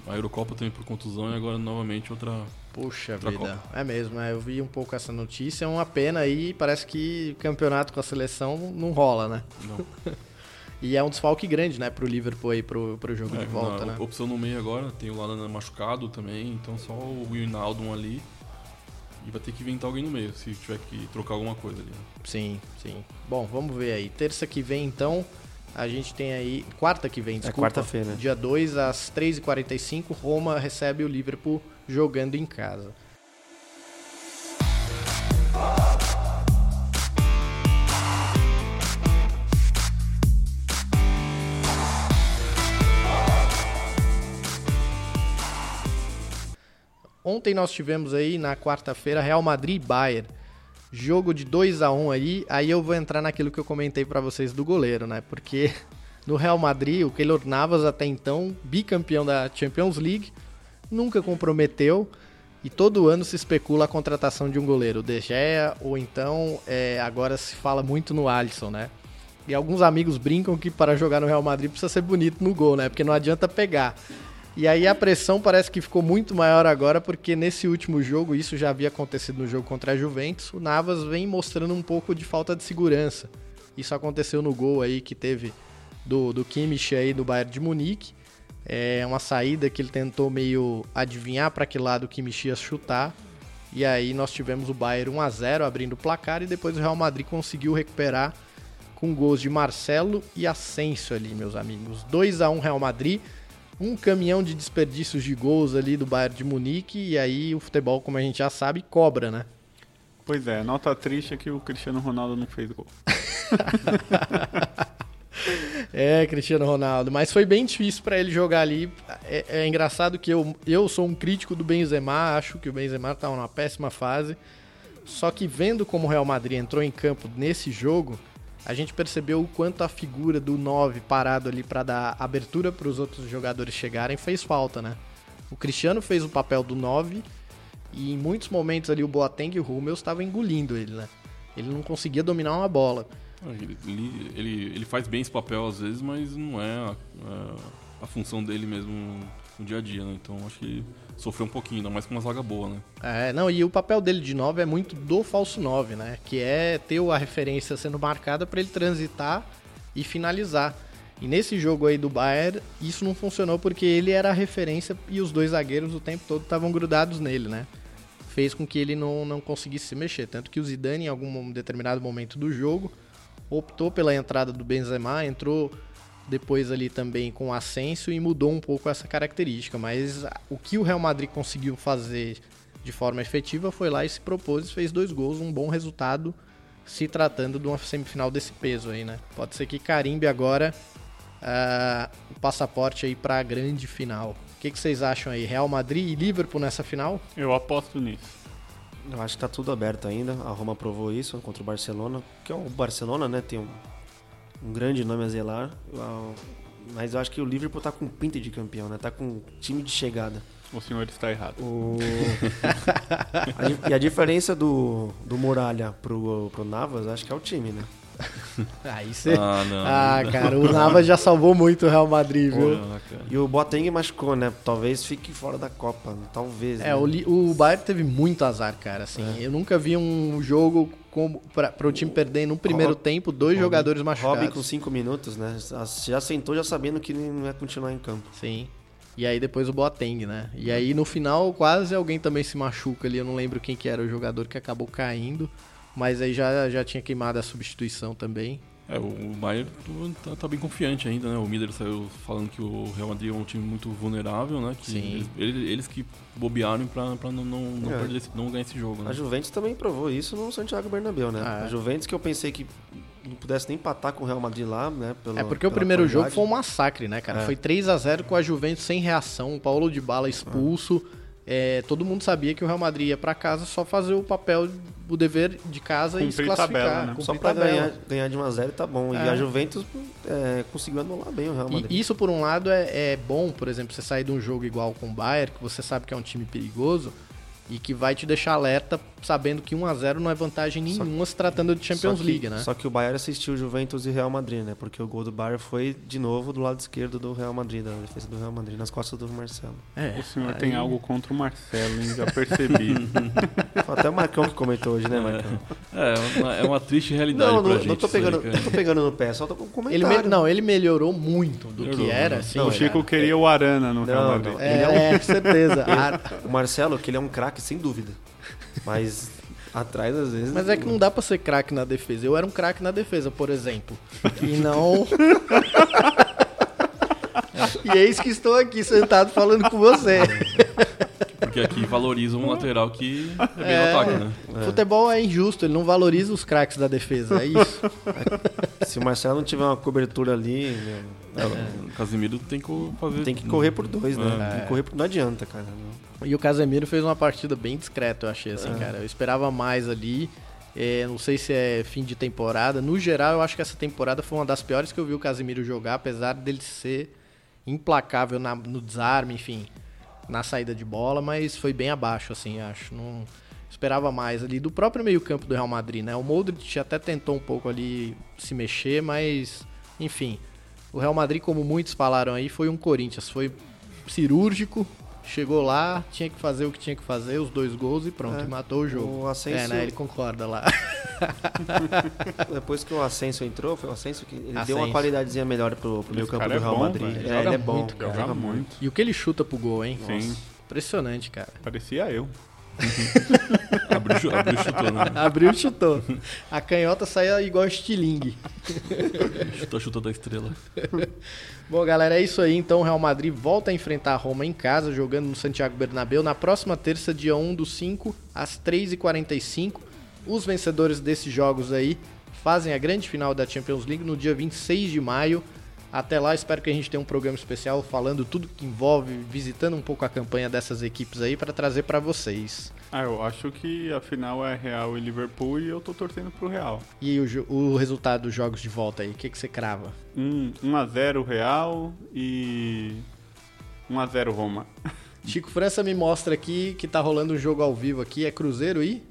a Eurocopa também por contusão e agora novamente outra. Puxa Outra vida. É mesmo, é, eu vi um pouco essa notícia, é uma pena aí, parece que campeonato com a seleção não rola, né? Não, *laughs* E é um desfalque grande, né, pro Liverpool aí, pro, pro jogo é, de volta, na né? opção no meio agora, tem o Lallana machucado também, então só o Wijnaldum ali. E vai ter que inventar alguém no meio, se tiver que trocar alguma coisa ali. né? Sim, sim. Bom, vamos ver aí. Terça que vem, então, a gente tem aí. Quarta que vem, desculpa. quarta-feira. Dia 2, às 3h45, Roma recebe o Liverpool jogando em casa. Ontem nós tivemos aí na quarta-feira Real Madrid e Bayern. Jogo de 2 a 1 aí, aí eu vou entrar naquilo que eu comentei pra vocês do goleiro, né? Porque *laughs* no Real Madrid, o Keylor Navas até então, bicampeão da Champions League, nunca comprometeu e todo ano se especula a contratação de um goleiro, De Gea, ou então é, agora se fala muito no Alisson, né? E alguns amigos brincam que para jogar no Real Madrid precisa ser bonito no gol, né? Porque não adianta pegar. E aí a pressão parece que ficou muito maior agora, porque nesse último jogo, isso já havia acontecido no jogo contra a Juventus, o Navas vem mostrando um pouco de falta de segurança. Isso aconteceu no gol aí que teve do, do Kimmich aí do Bayern de Munique. É uma saída que ele tentou meio adivinhar para que lado o Kimmich ia chutar. E aí nós tivemos o Bayern 1 a 0 abrindo o placar e depois o Real Madrid conseguiu recuperar com gols de Marcelo e Asensio ali, meus amigos. 2 a 1 Real Madrid, um caminhão de desperdícios de gols ali do Bayern de Munique e aí o futebol, como a gente já sabe, cobra, né? Pois é, nota triste é que o Cristiano Ronaldo não fez gol. *laughs* É, Cristiano Ronaldo. Mas foi bem difícil pra ele jogar ali. É, é engraçado que eu, eu sou um crítico do Benzema, acho que o Benzema tá numa péssima fase. Só que vendo como o Real Madrid entrou em campo nesse jogo, a gente percebeu o quanto a figura do 9 parado ali pra dar abertura para os outros jogadores chegarem fez falta, né? O Cristiano fez o papel do 9 e em muitos momentos ali o Boateng e o Hummels estavam engolindo ele, né? Ele não conseguia dominar uma bola. Ele, ele, ele, ele faz bem esse papel às vezes, mas não é a, a, a função dele mesmo no dia a dia, né? Então acho que sofreu um pouquinho, ainda mais com uma zaga boa, né? É, não, e o papel dele de 9 é muito do falso 9, né? Que é ter a referência sendo marcada para ele transitar e finalizar. E nesse jogo aí do Bayern, isso não funcionou porque ele era a referência e os dois zagueiros o tempo todo estavam grudados nele, né? Fez com que ele não, não conseguisse se mexer. Tanto que o Zidane, em algum determinado momento do jogo, optou pela entrada do Benzema, entrou depois ali também com o Asensio e mudou um pouco essa característica. Mas o que o Real Madrid conseguiu fazer de forma efetiva foi lá e se propôs e fez dois gols, um bom resultado se tratando de uma semifinal desse peso aí, né? Pode ser que carimbe agora ah, o passaporte aí para a grande final. O que, que vocês acham aí? Real Madrid e Liverpool nessa final? Eu aposto nisso. Eu acho que tá tudo aberto ainda. A Roma provou isso contra o Barcelona, que é o Barcelona, né? Tem um, um grande nome a zelar. Mas eu acho que o Liverpool tá com pinta de campeão, né? Tá com time de chegada. O senhor está errado. O... *laughs* a e a diferença do, do Muralha pro, pro Navas, acho que é o time, né? *laughs* Aí você. Ah, não. Ah, cara, o Navas já salvou muito o Real Madrid, viu? E o Boateng machucou, né? Talvez fique fora da Copa. Talvez. É, né? o, o Bayern teve muito azar, cara. Assim, eu nunca vi um jogo como para o time perder no primeiro Rob- tempo dois Robin- jogadores machucados. Robin com 5 minutos, né? Já sentou já sabendo que não ia continuar em campo. Sim. E aí depois o Boateng, né? E aí no final quase alguém também se machuca ali. Eu não lembro quem que era o jogador que acabou caindo. Mas aí já, já tinha queimado a substituição também. É, o Bayern tá, tá bem confiante ainda, né? O Miller saiu falando que o Real Madrid é um time muito vulnerável, né? Que Sim. Eles, eles- que bobearam pra, pra não, não, não, É. perder esse- não ganhar esse jogo, né? A Juventus também provou isso no Santiago Bernabéu, né? Ah, é. A Juventus que eu pensei que não pudesse nem empatar com o Real Madrid lá, né? Pelo, É porque o primeiro jogo qualidade. foi um massacre, né, cara? É. Foi 3 a 0 com a Juventus sem reação, o Paulo de Bala expulso. É, todo mundo sabia que o Real Madrid ia pra casa só fazer o papel, o dever de casa e se Cumprir classificar. tabela, né? cumprir Só tabela. ganhar, ganhar de 1x0 tá bom. É. E a Juventus é, conseguiu anular bem o Real Madrid. E isso, por um lado, é, é bom, por exemplo, você sair de um jogo igual com o Bayern, que você sabe que é um time perigoso e que vai te deixar alerta sabendo que 1x0 não é vantagem nenhuma se tratando de Champions que- League, né? Só que o Bayern assistiu Juventus e Real Madrid, né? Porque o gol do Bayern foi de novo do lado esquerdo do Real Madrid, da defesa do Real Madrid, nas costas do Marcelo. É, O senhor aí- tem algo contra o Marcelo, hein? Já percebi. *laughs* Foi até o Marcão que comentou hoje, né, Marcão? É, uma, é uma triste realidade Não, pra não, gente. não, tô aí, pegando, não tô pegando no pé, só tô com um Ele não, ele melhorou muito do Melhorou, que era. né? Assim, Não, o Chico é- queria o Arana no Real Não, Madrid. não. É, *laughs* Ele é um- é, certeza. O Marcelo, que ele é um craque, sem dúvida. Mas atrás, às vezes. Mas é que não dá pra ser craque na defesa. Eu era um craque na defesa, por exemplo. E não. *laughs* e eis que estou aqui sentado falando com você. Porque aqui valoriza um lateral que é bem É. no ataque, né? Futebol é injusto, ele não valoriza os craques da defesa, é isso. *laughs* Se o Marcelo não tiver uma cobertura ali, meu, O Casimiro tem que fazer. tem que correr por dois, né? É. Tem que correr por... Não adianta, cara. E o Casemiro fez uma partida bem discreta, eu achei, assim, cara. Eu esperava mais ali. É, não sei se é fim de temporada. No geral, eu acho que essa temporada foi uma das piores que eu vi o Casemiro jogar, apesar dele ser implacável na- no desarme, enfim, na saída de bola, mas foi bem abaixo, assim, acho. Não esperava mais ali do próprio meio-campo do Real Madrid, né? O Modric até tentou um pouco ali se mexer, mas enfim. O Real Madrid, como muitos falaram aí, foi um Corinthians, foi cirúrgico, chegou lá, tinha que fazer o que tinha que fazer, os dois gols e pronto, É. e matou o jogo. O Asensio- É, né? Ele concorda lá. *laughs* Depois que o Ascenso entrou, foi o Ascenso que ele deu uma Asensio. qualidadezinha melhor pro, pro meio campo do é Real bom, Madrid. velho. É, Joga ele é bom. muito, cara. Joga muito. E o que ele chuta pro gol, hein? Sim. Impressionante, cara. Parecia eu. *laughs* Abriu, abriu chutando. Né? Abriu chutou. A canhota saía igual estilingue. Chutou, chutou da estrela. *laughs* Bom, galera, é isso aí. Então, o Real Madrid volta a enfrentar a Roma em casa, jogando no Santiago Bernabéu, na próxima terça, dia 1 do 5, às 3h45. Os vencedores desses jogos aí fazem a grande final da Champions League no dia 26 de maio, Até lá, espero que a gente tenha um programa especial falando tudo que envolve, visitando um pouco a campanha dessas equipes aí para trazer para vocês. Ah, eu acho que a final é Real e Liverpool e eu tô torcendo pro Real. E o, o resultado dos jogos de volta aí, o que, que você crava? Um, 1x0 Real e 1x0 Roma. *laughs* Chico França me mostra aqui que tá rolando um jogo ao vivo aqui, é Cruzeiro e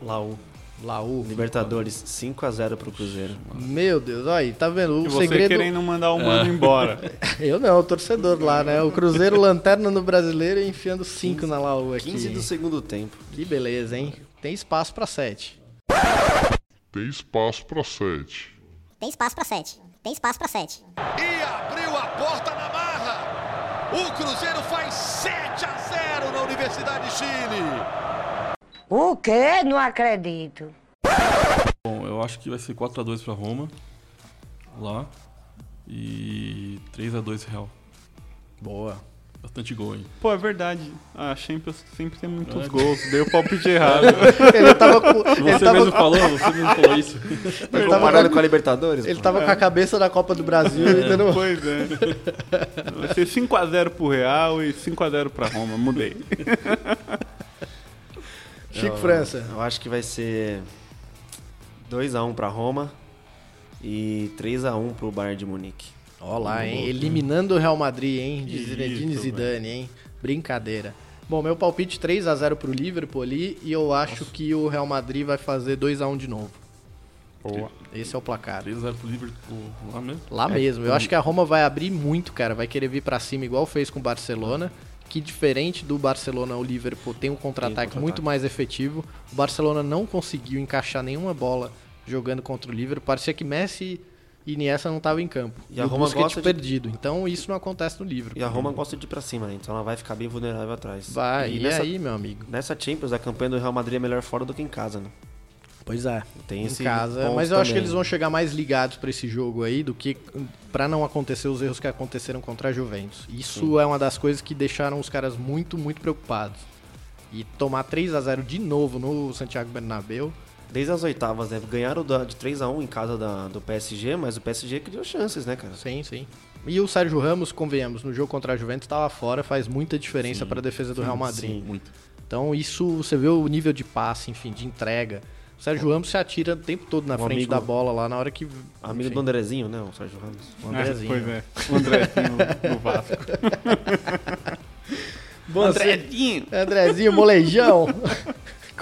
Laú. Laú. Libertadores, 5x0 pro Cruzeiro. Meu Deus, olha aí, tá vendo? O E você segredo. querendo mandar o mano embora. *laughs* Eu não, o torcedor lá, né? O Cruzeiro lanterna no brasileiro e enfiando 5 na Laú aqui. 15 do segundo tempo. Que beleza, hein? Tem espaço pra 7. Tem espaço para sete. Tem espaço pra 7. Tem espaço pra 7. E abriu a porta na marra. O Cruzeiro faz 7 a 0 na Universidade de Chile. O quê? Não acredito. Bom, eu acho que vai ser 4x2 pra Roma. Lá. E 3x2 Real. Boa. Bastante gol, hein? Pô, é verdade. A Champions sempre tem muitos É. gols. Dei o palpite errado. *laughs* Ele tava com. Ele Você tava, mesmo falou, você mesmo falou *laughs* isso. Tá comparado com- a Libertadores? ele pô? tava com a cabeça da Copa do Brasil e dando. pois é. Vai ser 5x0 pro Real e 5x0 pra Roma. Mudei. *laughs* Chico França. Eu acho que vai ser 2x1 pra Roma e 3x1 pro Bayern de Munique. Ó lá, hein? Eliminando o Real Madrid, hein? De Zinedine Zidane, hein? Brincadeira. Bom, meu palpite 3 a 0 pro Liverpool ali e eu acho que o Real Madrid vai fazer 2 a 1 de novo. Boa. Esse é o placar. 3x0 pro Liverpool lá mesmo. Lá mesmo. Eu acho que a Roma vai abrir muito, cara. Vai querer vir pra cima igual fez com o Barcelona. Que diferente do Barcelona, o Liverpool tem um contra-ataque muito mais efetivo. O Barcelona não conseguiu encaixar nenhuma bola jogando contra o Liverpool. Parecia que Messi e Iniesta não estavam em campo. E a o Roma gosta de- perdido. Então isso não acontece no Liverpool. E a Roma gosta de ir pra cima, né? Então ela vai ficar bem vulnerável atrás. Vai, e, nessa, aí, meu amigo? nessa Champions, a campanha do Real Madrid é melhor fora do que em casa, né? Pois é. Tem em esse casa, mas eu acho que também. eles vão chegar mais ligados pra esse jogo aí do que pra não acontecer os erros que aconteceram contra a Juventus. Isso é uma das coisas que deixaram os caras muito, muito preocupados. E tomar 3 a 0 de novo no Santiago Bernabéu, Desde as oitavas, né? Ganharam de 3x1 em casa da- do PSG, mas o PSG criou chances, né, cara? sim, sim. E o Sérgio Ramos, convenhamos, no jogo contra a Juventus estava fora, faz muita diferença Sim, pra defesa do Real Madrid. sim. Muito. Então isso, você vê o nível de passe, enfim, de entrega. O Sérgio Ramos se atira o tempo todo na Um frente amigo- da bola lá na hora que. Amigo enfim, do Andrezinho, né? O Sérgio Ramos. o Andrezinho. Pois é. O Andrezinho do *laughs* Vasco. Bom, Andrezinho! Andrezinho, molejão! *laughs*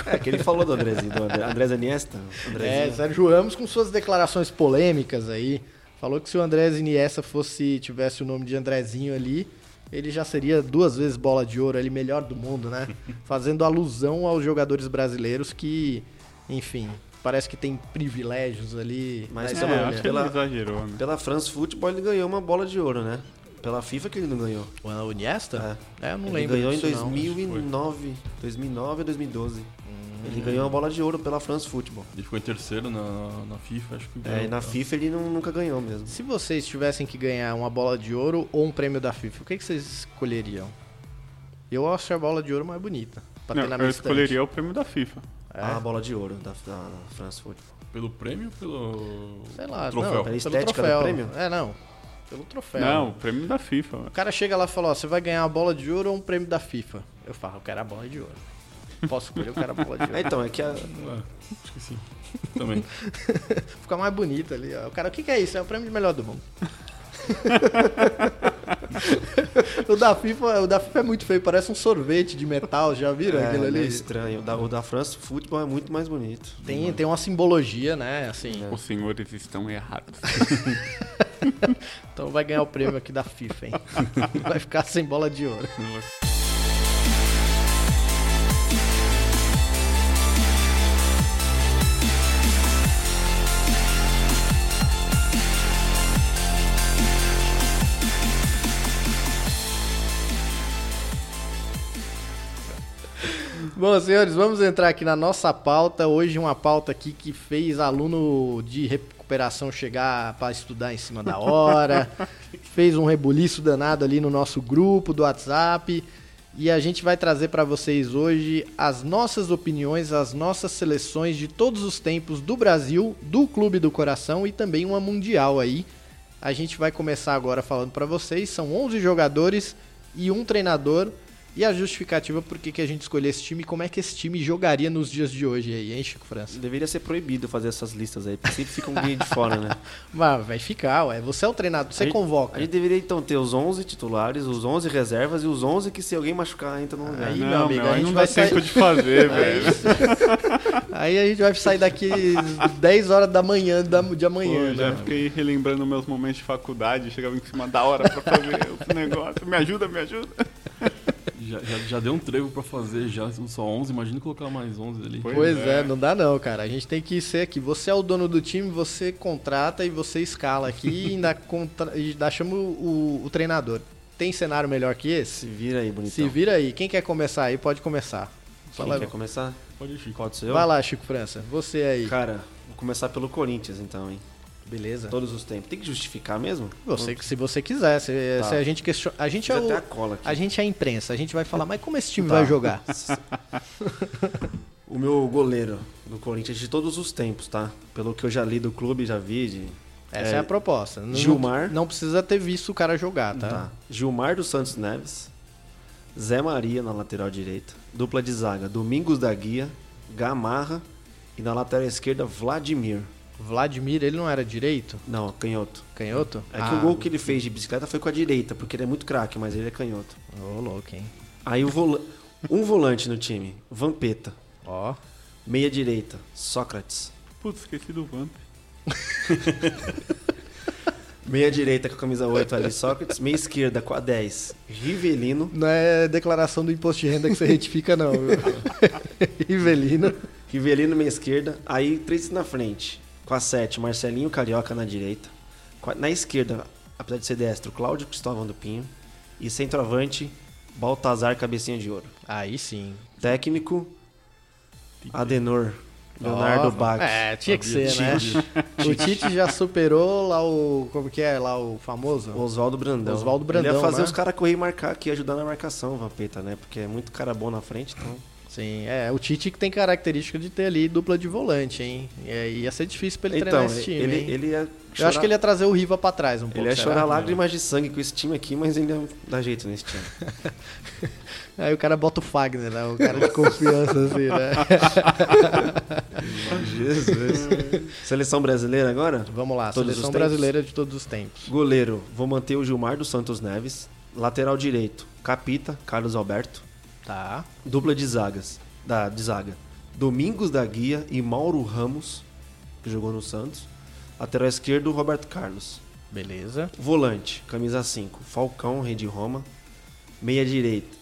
É, que ele falou do Andrezinho, do André, Andrés Iniesta. É, Andrezinho. Sérgio Ramos com suas declarações polêmicas aí. Falou que se o Andrés Iniesta fosse, tivesse o nome de Andrezinho ali, ele já seria duas vezes bola de ouro, ele melhor do mundo, né? *laughs* Fazendo alusão aos jogadores brasileiros que, enfim, parece que tem privilégios ali. Mas É, acho que ele Pela- exagerou, né? Pela France Football ele ganhou uma bola de ouro, né? Pela FIFA que ele não ganhou. O Iniesta? É, eu não ele lembro ganhou disso, em não. 2009, 2009 ou 2012. Ele ganhou uma bola de ouro pela France Football. Ele ficou em terceiro na, na FIFA, acho que É, ganhou. e na FIFA ele não- nunca ganhou mesmo. Se vocês tivessem que ganhar uma bola de ouro ou um prêmio da FIFA, o que, que vocês escolheriam? Eu acho a bola de ouro mais bonita. Não, na eu estante. escolheria o prêmio da FIFA. É. A bola de ouro da, da France Football. Pelo prêmio ou pelo Sei lá, troféu? não, Pela pelo estética do troféu. prêmio? É, não. Pelo troféu. Não, o prêmio da FIFA. O cara chega lá e fala, ó, você vai ganhar uma bola de ouro ou um prêmio da FIFA? Eu falo, eu quero a bola de ouro. Posso escolher, eu quero a bola de É, *laughs* ouro. então, é que a, Ah, acho que sim. Também. *laughs* Fica mais bonito ali, ó. O cara, o que, que é isso? É o prêmio de melhor do mundo. *laughs* o, da FIFA, o da FIFA é muito feio, parece um sorvete de metal, já viram é, aquilo é ali? estranho. O da, o da France Football é muito mais bonito. Tem, tem uma simbologia, né? Assim. Os senhores estão errados. *laughs* Então vai ganhar o prêmio aqui da FIFA, hein? *laughs* Vai ficar sem bola de ouro. Bom, senhores, vamos entrar aqui na nossa pauta. Hoje uma pauta aqui que fez aluno de recuperação chegar para estudar em cima da hora. *laughs* fez um rebuliço danado ali no nosso grupo do WhatsApp. E a gente vai trazer para vocês hoje as nossas opiniões, as nossas seleções de todos os tempos do Brasil, do Clube do Coração e também uma mundial aí. A gente vai começar agora falando pra vocês. São 11 jogadores e um treinador. E a justificativa por que que a gente escolheu esse time e como é que esse time jogaria nos dias de hoje aí, hein, Chico França? Deveria ser proibido fazer essas listas aí, porque sempre fica um guia de fora, né? *laughs* Mas vai ficar, ué. Você é o treinador, você A gente- convoca. A gente deveria então ter os 11 titulares, os 11 reservas e os 11 que se alguém machucar entra no lugar. Aí, Não, meu amigo, meu, aí gente não vai dá tempo sair... de fazer, *laughs* velho. Aí a gente vai sair daqui 10 horas da manhã da, de Pô, amanhã, eu já né? fiquei relembrando meus momentos de faculdade, chegava em cima da hora pra fazer o negócio. Me ajuda, me ajuda. Já, já, já deu um trevo pra fazer, já são só 11, imagina colocar mais 11 ali. Pois é. não dá não, cara. A gente tem que ser aqui. Você é o dono do time, você contrata e você escala aqui e ainda, *laughs* contra... e ainda chama o, o treinador. Tem cenário melhor que esse? Se vira aí, bonitão. Se vira aí. Quem quer começar aí, pode começar. Quem Fala- quer começar? Pode ir, Chico. Pode ser eu? Vai lá, Chico França. Você aí. Cara, vou começar pelo Corinthians então, hein? Beleza. Todos os tempos. Tem que justificar mesmo? Você, se você quiser. Se, Tá. se a gente questiona. A gente é o. a. A gente é a imprensa. A gente vai falar, mas como esse time Tá. vai jogar? *laughs* O meu goleiro do Corinthians de todos os tempos, tá? Pelo que eu já li do clube, já vi. De... Essa é, a proposta. Não- Gilmar. Não, precisa ter visto o cara jogar, tá? Tá. Gilmar dos Santos Neves, Zé Maria na lateral direita, dupla de zaga, Domingos da Guia, Gamarra e na lateral esquerda, Vladimir. Vladimir, ele não era direito? Não, canhoto. Canhoto? É que Ah, o gol que ele fez de bicicleta foi com a direita, porque ele é muito craque, mas ele é canhoto. Ô, louco, hein? Aí o vola... um volante no time, Vampeta. Ó. Meia direita, Sócrates. Putz, esqueci do Vamp. *laughs* Meia direita com a camisa 8 ali, Sócrates. Meia esquerda com a 10, Rivelino. Não é declaração do imposto de renda que você retifica, não. viu? *laughs* Rivelino. Rivelino meia esquerda. Aí três na frente. Com a 7, Marcelinho Carioca na direita. Na esquerda, apesar de ser destro, Cláudio Cristóvão do Pinho. E centroavante, Baltazar Cabecinha de Ouro. Aí sim. Técnico, Adenor. Leonardo Ó, Bach. É, tinha que ser, né? Tite. O Tite já superou lá o. Como que é? Lá o famoso? Oswaldo Brandão. Oswaldo Ele Brandão. ia fazer né? os caras correr e marcar aqui, ajudar na marcação, Vampeta, né? Porque é muito cara bom na frente, então. Sim, é. O Tite que tem característica de ter ali dupla de volante, hein? E aí ia ser difícil pra ele Então, treinar esse time. ele, hein? ele ia Eu chorar- acho que ele ia trazer o Riva pra trás um pouco. Ele ia será? chorar lágrimas de sangue com esse time aqui, mas ia dar jeito nesse time. *laughs* Aí o cara bota o Fagner, né? O cara de confiança, assim, né? *laughs* Jesus. Seleção brasileira agora? Vamos lá, Todos os seleção brasileira de todos os tempos. Goleiro, vou manter o Gilmar dos Santos Neves. Lateral direito, Capita, Carlos Alberto. Tá. Dupla de zagas, da, de zaga. Domingos da Guia e Mauro Ramos, que jogou no Santos. Lateral esquerdo, Roberto Carlos. Beleza. Volante, camisa 5, Falcão, Rei de Roma. Meia direita,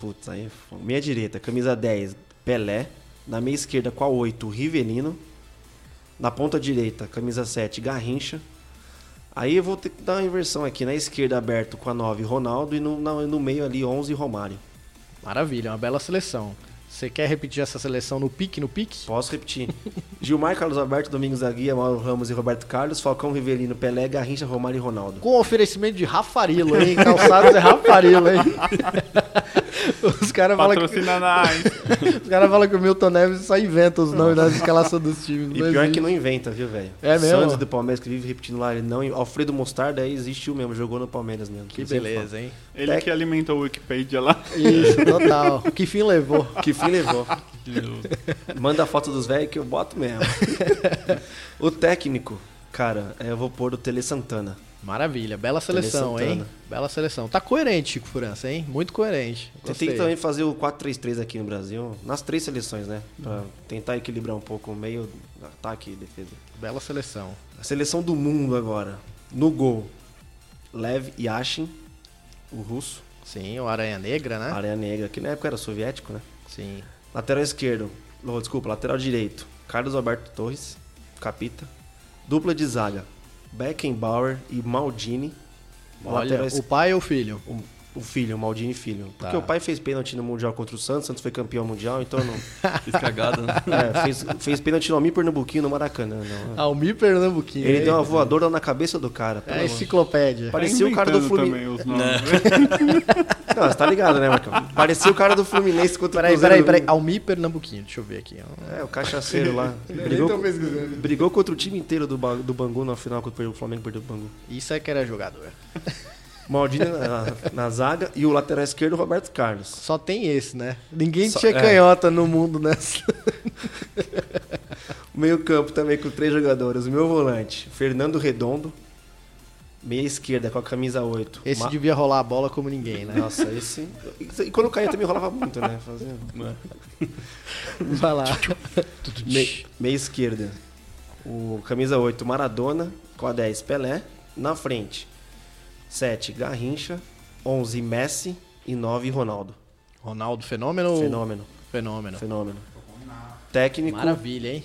putz, aí é. Meia direita, camisa 10, Pelé. Na meia esquerda, com a 8, Rivelino. Na ponta direita, camisa 7, Garrincha. Aí eu vou ter que dar uma inversão aqui. Na esquerda, aberto com a 9, Ronaldo. E no, no meio ali, 11, Romário. Maravilha, uma bela seleção. Você quer repetir essa seleção no pique, no pique? Posso repetir. *laughs* Gilmar, Carlos Alberto, Domingos da Guia, Mauro Ramos e Roberto Carlos. Falcão, Rivelino, Pelé, Garrincha, Romário e Ronaldo. Com oferecimento de Rafarilo, hein? *laughs* Calçados é Rafarilo, hein? *laughs* Os caras falam que, os cara fala que o Milton Neves só inventa os nomes das escalações dos times. E pior existe. que não inventa, viu, velho? É mesmo? Santos do Palmeiras que vive repetindo lá, ele não. Alfredo Mostarda aí existiu mesmo, jogou no Palmeiras mesmo. Que beleza, hein? Ele que alimentou o Wikipedia lá. Isso, total. Que fim levou? Que fim levou. Manda a foto dos velhos que eu boto mesmo. o técnico, cara, é, eu vou pôr o Tele Santana. Maravilha, bela seleção, hein? Bela seleção. Tá coerente, Chico França, hein? Muito coerente. Tentei Gostei. também fazer o 4-3-3 aqui no Brasil, nas três seleções, né? Pra tentar equilibrar um pouco o meio ataque e defesa. Bela seleção. A seleção do mundo agora. No gol, Lev Yashin, o russo. Sim, o Aranha Negra, né? Areia Negra, que na época era soviético, né? Sim. Lateral esquerdo, oh, desculpa, lateral direito, Carlos Alberto Torres, capita. Dupla de zaga, Beckenbauer e Maldini. Olha, Lateral o pai ou o filho? o O filho, o Maldini filho. Porque Tá. o pai fez pênalti no Mundial contra o Santos, o Santos foi campeão mundial, então não. *laughs* Fiz cagada, né? É, fez, fez pênalti no Almir Pernambuquinho no Maracanã. Não. Almir Pernambuquinho. Ele hein? deu uma voadora na cabeça do cara. É amor. enciclopédia. Parecia o cara do Fluminense. nomes. *laughs* Não, você tá ligado, né, Marcão? Parecia o cara do Fluminense contra Peraí, o Cruzeiro. peraí, peraí. Almir Pernambuquinho, deixa eu ver aqui. É, o cachaceiro lá. *laughs* Brigou, brigou contra o time inteiro do, do Bangu na final, quando o Flamengo perdeu o Bangu. Isso é que era jogador. Maldini na, na zaga e o lateral esquerdo, Roberto Carlos. Só tem esse, né? Ninguém Só- tinha é. canhota no mundo nessa. O *laughs* meio campo também com três jogadores. O meu volante, Fernando Redondo. Meia esquerda com a camisa 8. Esse Ma- devia rolar a bola como ninguém, né? Nossa, esse... E quando caía também rolava muito, né? Fazia... *laughs* Vai lá. Me- meia esquerda. O camisa 8, Maradona. Com a 10, Pelé. Na frente, 7, Garrincha. 11, Messi. E 9, Ronaldo. Ronaldo, fenômeno? Fenômeno. Fenômeno. Fenômeno. Técnico. Maravilha, hein?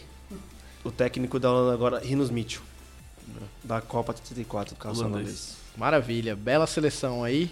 O técnico da Holanda agora, Rinos Mitchell. Da Copa 34 do Carlos Holandês. Holandês. Maravilha. Bela seleção aí.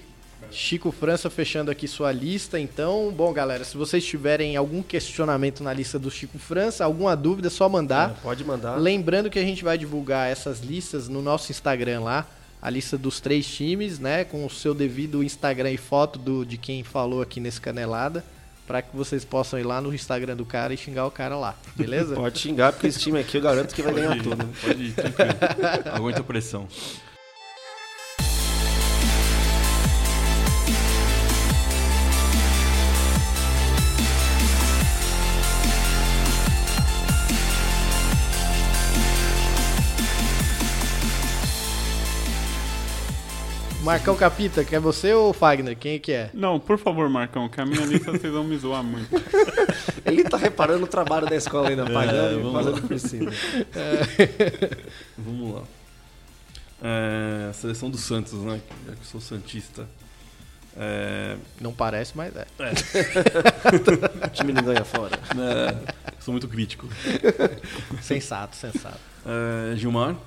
Chico França fechando aqui sua lista. Então, bom, galera, se vocês tiverem algum questionamento na lista do Chico França, alguma dúvida, é só mandar. É, pode mandar. Lembrando que a gente vai divulgar essas listas no nosso Instagram lá, a lista dos três times, né, com o seu devido Instagram e foto do, de quem falou aqui nesse canelada, para que vocês possam ir lá no Instagram do cara e xingar o cara lá, beleza? *laughs* Pode xingar, porque esse time aqui eu garanto que vai Pode ganhar ir, tudo. Pode ir, tranquilo. Aguenta a pressão. Marcão Capita, quer você ou Fagner? Quem é que é? Não, por favor, Marcão, que a minha lista vocês vão me zoar muito. *laughs* Ele tá reparando o trabalho da escola ainda, pagando e vamos fazendo lá. por cima. *laughs* Vamos lá. É, a seleção do Santos, né? Já que eu sou Santista. É, Não parece, mas é. *laughs* O time não ganha fora. é, sou muito crítico. Sensato, sensato. É, Gilmar,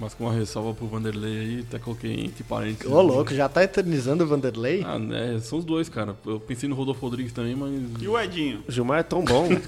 mas com uma ressalva pro Vanderlei aí, até coloquei entre parênteses. Ô, louco, já tá eternizando o Vanderlei? Ah, né? São os dois, cara. Eu pensei no Rodolfo Rodrigues também, mas. E o Edinho? O Gilmar é tão bom. *laughs*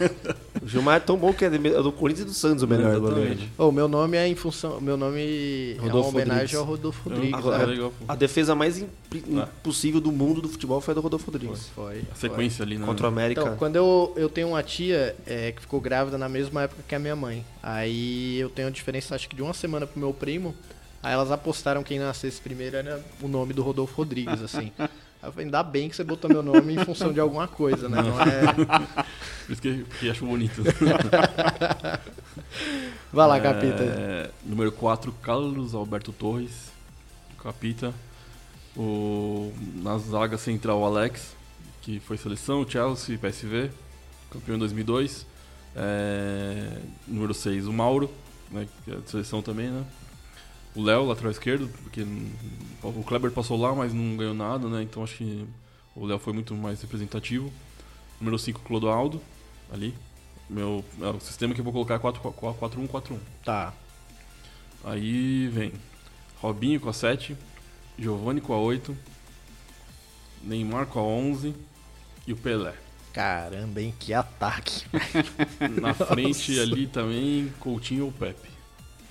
O Gilmar é tão bom que é de- é do Corinthians e do Santos o melhor goleiro. Ô, meu nome é em função. Meu nome é uma Rodolfo homenagem Rodrigues. ao Rodolfo Rodrigues. Agora, é legal, a defesa mais impri- Ah. impossível do mundo do futebol foi a do Rodolfo Rodrigues. Foi. A sequência ali, né? Contra o América. Então, quando eu, eu tenho uma tia é, que ficou grávida na mesma época que a minha mãe. Aí eu tenho a diferença, acho que de uma semana pro meu primo. Aí elas apostaram quem nascesse primeiro era o nome do Rodolfo Rodrigues, assim. Aí eu falei, ainda bem que você botou meu nome em função de alguma coisa, né? Não é... *laughs* Por isso que, que acho bonito. *laughs* Vai lá, capita. É, número 4, Carlos Alberto Torres. Capita. O, na zaga central, Alex, que foi seleção, Chelsea, PSV, campeão em 2002. É, número 6, o Mauro, né, que é de seleção também, né? O Léo, lateral esquerdo, porque o Kleber passou lá, mas não ganhou nada, né? Então acho que o Léo foi muito mais representativo. Número 5, Clodoaldo, ali. Meu, é o sistema que eu vou colocar é 4-1-4-1. Tá. Aí vem Robinho com a 7, Giovanni com a 8, Neymar com a 11 e o Pelé. Caramba, hein? Que ataque. *laughs* Na frente ali também, Coutinho ou Pepe.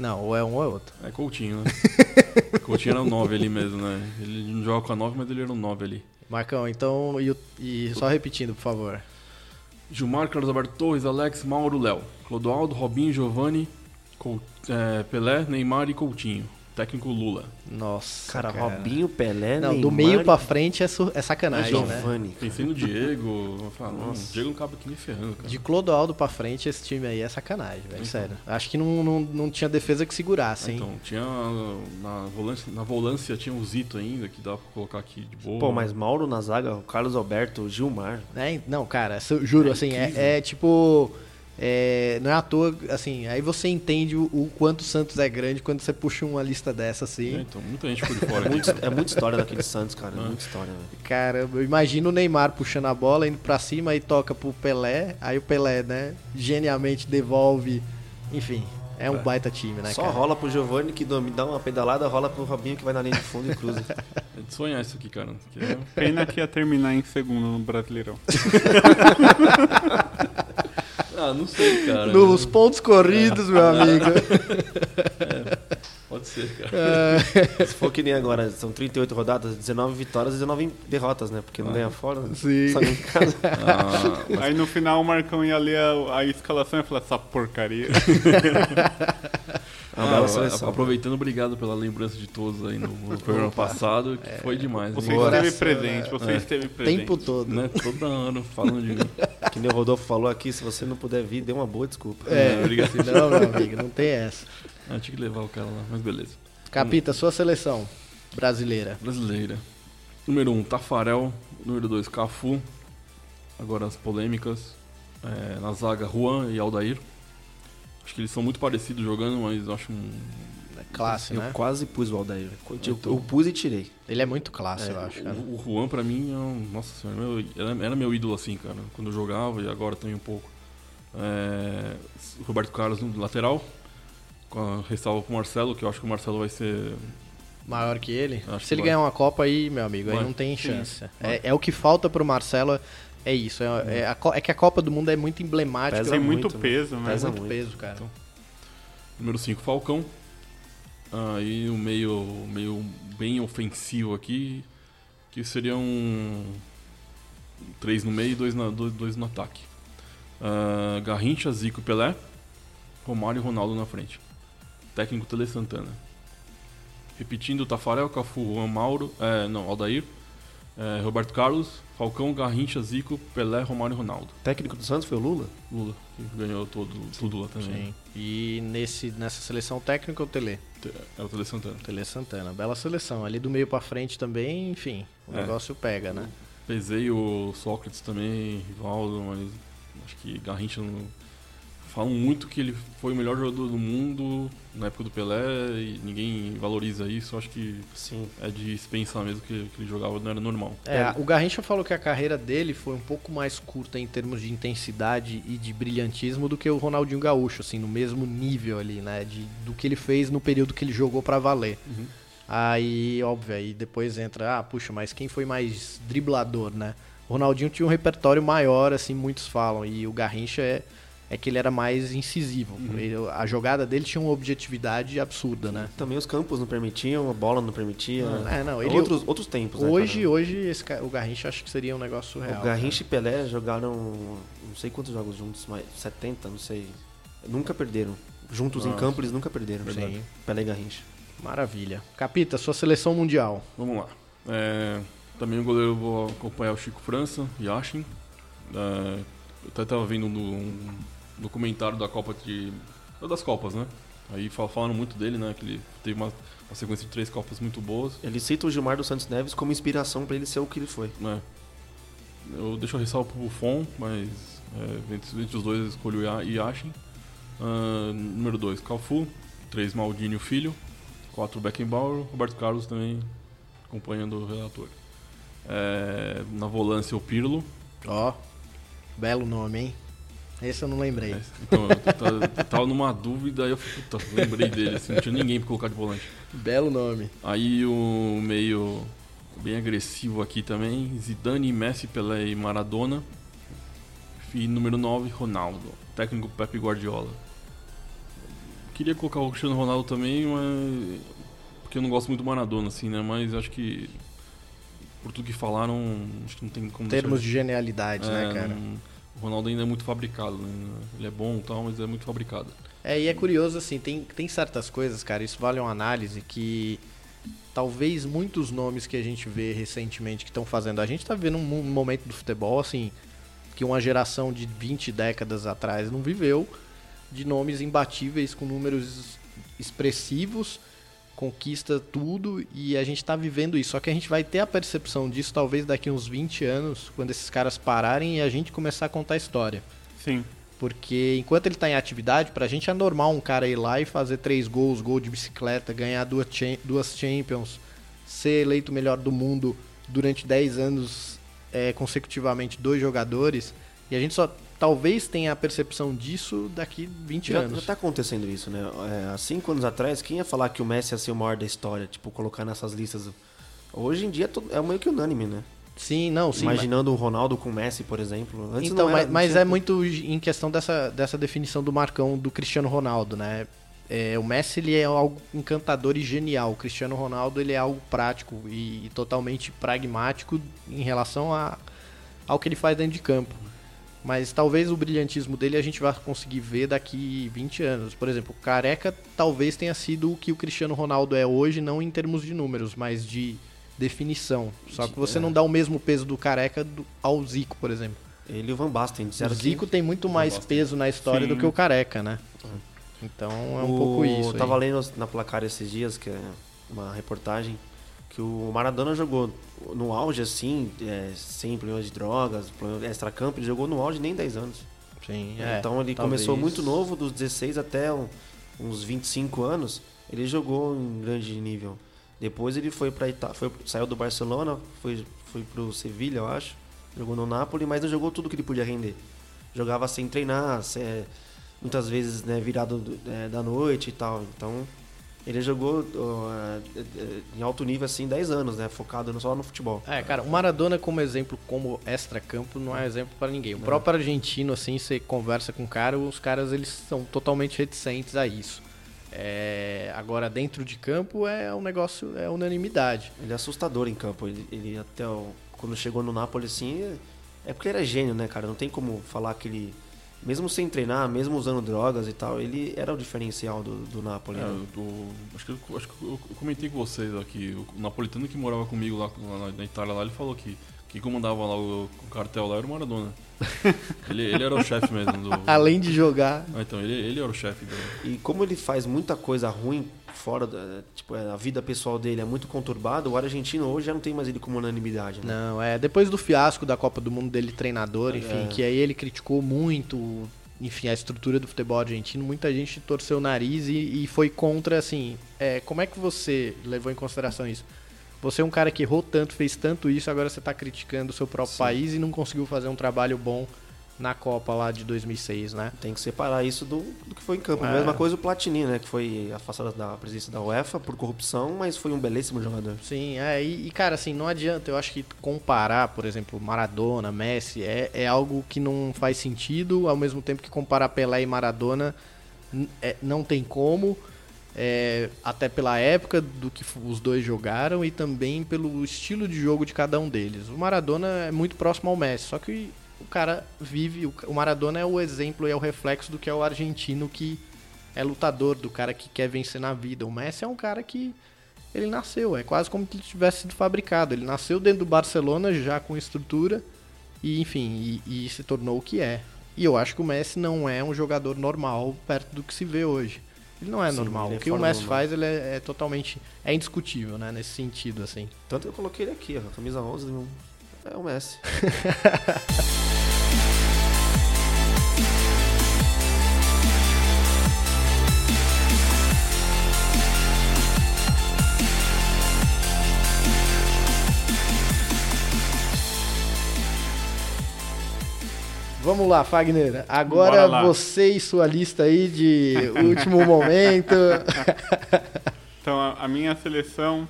Não, ou é um ou é outro. É Coutinho, né? *laughs* Coutinho era o 9 ali mesmo, né? Ele não joga com a 9, mas ele era o 9 ali. Marcão, então, e, e só repetindo, por favor. Gilmar, Carlos Alberto Torres, Alex, Mauro, Léo. Clodoaldo, Robinho, Giovanni, é, Pelé, Neymar e Coutinho. Técnico Lula. Nossa. Cara, Robinho, Pelé, Não, do Neymar meio e- pra frente é, su- é sacanagem, né? Giovani. Pensei no Diego. Nossa. o Diego não cabe aqui me ferrando, cara. De Clodoaldo pra frente, esse time aí é sacanagem, velho. Então. Sério. Acho que não, não, não tinha defesa que segurasse, hein? Então, tinha na volância, na volância tinha o Zito ainda, que dá pra colocar aqui de boa. Pô, mas Mauro na zaga, o Carlos Alberto, o Gilmar. Né? Não, cara, eu juro, É assim, é, é tipo. É, não é à toa, assim, aí você entende o, o quanto o Santos é grande quando você puxa uma lista dessa, assim. É, então, muita gente de fora É, muito, é muita história daquele Santos, cara. É muita história, velho. Cara, eu imagino o Neymar puxando a bola, indo pra cima e toca pro Pelé, aí o Pelé, né, genialmente devolve. Enfim, é um baita time, né, Só cara? rola pro Giovani que dá uma pedalada, rola pro Robinho que vai na linha de fundo e cruza. *laughs* sonhar isso aqui, cara. É- Pena que ia terminar em segundo no Brasileirão. *laughs* Ah, não sei, cara. Nos pontos corridos, meu amigo. Pode ser, cara. É, Se for que nem agora, são 38 rodadas, 19 vitórias e 19 derrotas, né? Porque não ganha fora, né? Sim. Só ganha em casa. *laughs* Ah, mas Aí no final o Marcão ia ler a, a escalação e ia falar, essa porcaria. *laughs* Uma Ah, seleção. aproveitando, obrigado pela lembrança de todos aí no, no *laughs* programa passado, que foi demais. Você né? Coração, esteve presente, você É. esteve presente. Tempo todo. Né? Toda hora falando de mim. *laughs* Que nem o Rodolfo falou aqui, se você não puder vir, dê uma boa desculpa. É, obrigado. não, meu amigo, não tem essa. Ah, tinha que levar o cara lá, mas beleza. Capita, sua seleção brasileira. Brasileira. Número 1, um, Tafarel. Número 2, Cafu. Agora as polêmicas. É, na zaga, Juan e Aldair. Acho que eles são muito parecidos jogando, mas eu acho um. Classe, Eu né? quase pus o Aldair. Eu, Então. eu pus e tirei. Ele é muito classe, eu acho, cara. O, o Juan, pra mim, é um, nossa senhora, meu- era, era meu ídolo assim, cara. Quando eu jogava e agora também um pouco. É, Roberto Carlos no lateral. Com a ressalva pro Marcelo, que eu acho que o Marcelo vai ser. Maior que ele. Acho Se que ele vai. ganhar uma Copa aí, meu amigo, aí Vai. não tem chance. É, é o que falta pro Marcelo, é isso. É, é a é que a Copa do Mundo é muito emblemática. Pesa Tem muito, muito, né? peso, né? Pesa muito muito. peso, cara. Número 5, Falcão. Aí o meio, meio bem ofensivo aqui, que seria um. Três no meio e dois, na, dois, dois no ataque. Ah, Garrincha, Zico e Pelé. Romário e Ronaldo na frente. Técnico Tele Santana. Repetindo, Tafarel, Cafu, Juan Mauro, é, não, Aldair, é, Roberto Carlos, Falcão, Garrincha, Zico, Pelé, Romário e Ronaldo. Técnico do Santos foi o Lula? Lula, que ganhou todo, tudo lá também. Sim. E nesse, nessa seleção técnica, o Tele. É o Tele Santana. Tele Santana. Bela seleção. Ali do meio pra frente também, enfim, o É. negócio pega, né? Pesei o Sócrates também, Rivaldo, mas acho que Garrincha não. Falam muito que ele foi o melhor jogador do mundo na época do Pelé e ninguém valoriza isso. Acho que Sim. é de se pensar mesmo que, que ele jogava não era normal. É, o Garrincha falou que a carreira dele foi um pouco mais curta em termos de intensidade e de brilhantismo do que o Ronaldinho Gaúcho, assim, no mesmo nível ali, né? De, do que ele fez no período que ele jogou pra valer. Aí, óbvio, aí depois entra, ah, puxa, mas quem foi mais driblador, né? O Ronaldinho tinha um repertório maior, assim, muitos falam, e o Garrincha é, é que ele era mais incisivo. Ele- a jogada dele tinha uma objetividade absurda, né? Também os campos não permitiam, a bola não permitia. É, não, ele- outros, outros tempos, né? Hoje, cara? hoje esse, o Garrincha acho que seria um negócio real. O Garrincha e Pelé jogaram não sei quantos jogos juntos, mas 70, não sei. Nunca perderam. Juntos em Nossa. campo eles nunca perderam. Sim. Pelé e Garrincha. Maravilha. Capita, sua seleção mundial. Vamos lá. É, também o goleiro eu vou acompanhar o Chico França, Yashin. É, eu até estava vendo no, um documentário da Copa de. das Copas, né? Aí fal- falaram muito dele, né? Que ele teve uma, uma sequência de três Copas muito boas. Ele cita o Gilmar dos Santos Neves como inspiração pra ele ser o que ele foi. né? Eu deixo a ressalva pro Buffon, mas é, entre, entre os dois eu escolho Yashin. Ah, número 2, Cafu. 3, Maldini, o filho. 4, Beckenbauer. Roberto Carlos também acompanhando o relator. É, na volância, o Pirlo. Ó, belo nome, hein? Esse eu não lembrei. É, Então, eu, tava- numa dúvida aí eu puta, lembrei dele, assim, não tinha ninguém pra colocar de volante. Belo nome. Aí o meio bem agressivo aqui também, Zidane, Messi, Pelé e Maradona. E número 9, Ronaldo, técnico Pepe Guardiola. Queria colocar o Cristiano Ronaldo também, mas porque eu não gosto muito do Maradona assim, né, mas acho que por tudo que falaram, acho que não tem como Termos deixar- de genialidade, né, É, cara? não- o Ronaldo ainda é muito fabricado, né? Ele é bom e tal, mas é muito fabricado. É, e é curioso, assim, tem, tem certas coisas, cara, isso vale uma análise que talvez muitos nomes que a gente vê recentemente que estão fazendo. A gente tá vivendo um mo- momento do futebol, assim, que uma geração de 20 décadas atrás não viveu, de nomes imbatíveis com números expressivos, conquista tudo e a gente tá vivendo isso. Só que a gente vai ter a percepção disso talvez daqui uns 20 anos, quando esses caras pararem e a gente começar a contar a história. Sim. Porque enquanto ele tá em atividade, pra gente é normal um cara ir lá e fazer três gols, gol de bicicleta, ganhar duas, duas Champions, ser eleito o melhor do mundo durante 10 anos é, consecutivamente, dois jogadores. E a gente só talvez tenha a percepção disso daqui 20 Já, anos. já tá acontecendo isso, né? É, há cinco anos atrás, quem ia falar que o Messi ia ser o maior da história? Tipo, colocar nessas listas Hoje em dia é meio que unânime, né? Sim, não, sim. Imaginando o Ronaldo com o Messi, por exemplo. Antes então, era, mas, mas é muito em questão dessa, dessa definição do Marcão do Cristiano Ronaldo, né? É, o Messi ele é algo encantador e genial. O Cristiano Ronaldo ele é algo prático e, e totalmente pragmático em relação a, ao que ele faz dentro de campo. Mas talvez o brilhantismo dele a gente vá conseguir ver daqui 20 anos. Por exemplo, o Careca talvez tenha sido o que o Cristiano Ronaldo é hoje, não em termos de números, mas de definição. Só que você É. não dá o mesmo peso do Careca ao Zico, por exemplo. Ele e o Van Basten O disseram que- Zico tem muito mais peso na história Sim. do que o Careca, né? Então é um O- pouco isso. Eu aí. tava lendo na placar esses dias, que é uma reportagem, que o Maradona jogou no auge, assim, é, sem problemas de drogas, extra-campo, ele jogou no auge nem 10 anos. Sim, é, então ele talvez. começou muito novo, dos 16 até um- uns 25 anos, ele jogou em grande nível. Depois ele foi para Ita foi saiu do Barcelona, foi foi pro Sevilha, eu acho. Jogou no Napoli, mas não jogou tudo que ele podia render. Jogava sem treinar, se- é, muitas vezes né, virado do- é, da noite e tal. Então ele jogou é, em alto nível assim 10 anos, né, focado só no futebol. É, cara, o Maradona como exemplo, como extra-campo, não é exemplo pra ninguém. O Não. próprio argentino, assim, você conversa com o cara, os caras eles são totalmente reticentes a isso. É, agora, dentro de campo, é um negócio, é unanimidade. Ele é assustador em campo. Ele, ele até o- quando chegou no Napoli assim, é- é porque ele era gênio, né, cara? Não tem como falar que ele, mesmo sem treinar, mesmo usando drogas e tal, ele era o diferencial do, do Napoli. É, né? do- acho, que, eu- acho que eu eu comentei com vocês aqui. O napolitano que morava comigo lá, lá na- na Itália, lá, ele falou que quem comandava lá o, o cartel lá era o Maradona. *laughs* ele, ele era o chefe mesmo. Do... Além de jogar. Ah, então, ele, ele era o chefe do. E como ele faz muita coisa ruim fora da, tipo, é, a vida pessoal dele é muito conturbada, o argentino hoje já não tem mais ele como unanimidade, né? Não, é depois do fiasco da Copa do Mundo dele treinador, enfim, É. que aí ele criticou muito, enfim, a estrutura do futebol argentino, muita gente torceu o nariz e, e foi contra, assim, é, como é que você levou em consideração isso? Você é um cara que errou tanto, fez tanto isso, agora você tá criticando o seu próprio Sim. país e não conseguiu fazer um trabalho bom na Copa lá de 2006, né? Tem que separar isso do, do que foi em campo. É. Mesma coisa o Platini, né? Que foi afastado da presidência da UEFA por corrupção, mas foi um belíssimo jogador. Sim, é, e, e, cara, assim, não adianta, eu acho que comparar, por exemplo, Maradona, Messi, é, é algo que não faz sentido, ao mesmo tempo que comparar Pelé e Maradona é, não tem como, é, até pela época do que os dois jogaram e também pelo estilo de jogo de cada um deles. O Maradona é muito próximo ao Messi, só que o cara vive, o, Maradona é o exemplo e é o reflexo do que é o argentino que é lutador, do cara que quer vencer na vida. O Messi é um cara que ele nasceu, é quase como que ele tivesse sido fabricado. Ele nasceu dentro do Barcelona já com estrutura e, enfim, e, e se tornou o que é. E eu acho que o Messi não é um jogador normal perto do que se vê hoje. Ele não é Sim, normal. é o que o Messi faz, ele é, é totalmente é indiscutível, né, nesse sentido assim. Tanto que eu coloquei ele aqui, ó, camisa 11 do- é o Messi. Vamos lá, Fagner. Agora lá. você e sua lista aí de último *laughs* momento. Então, a, a minha seleção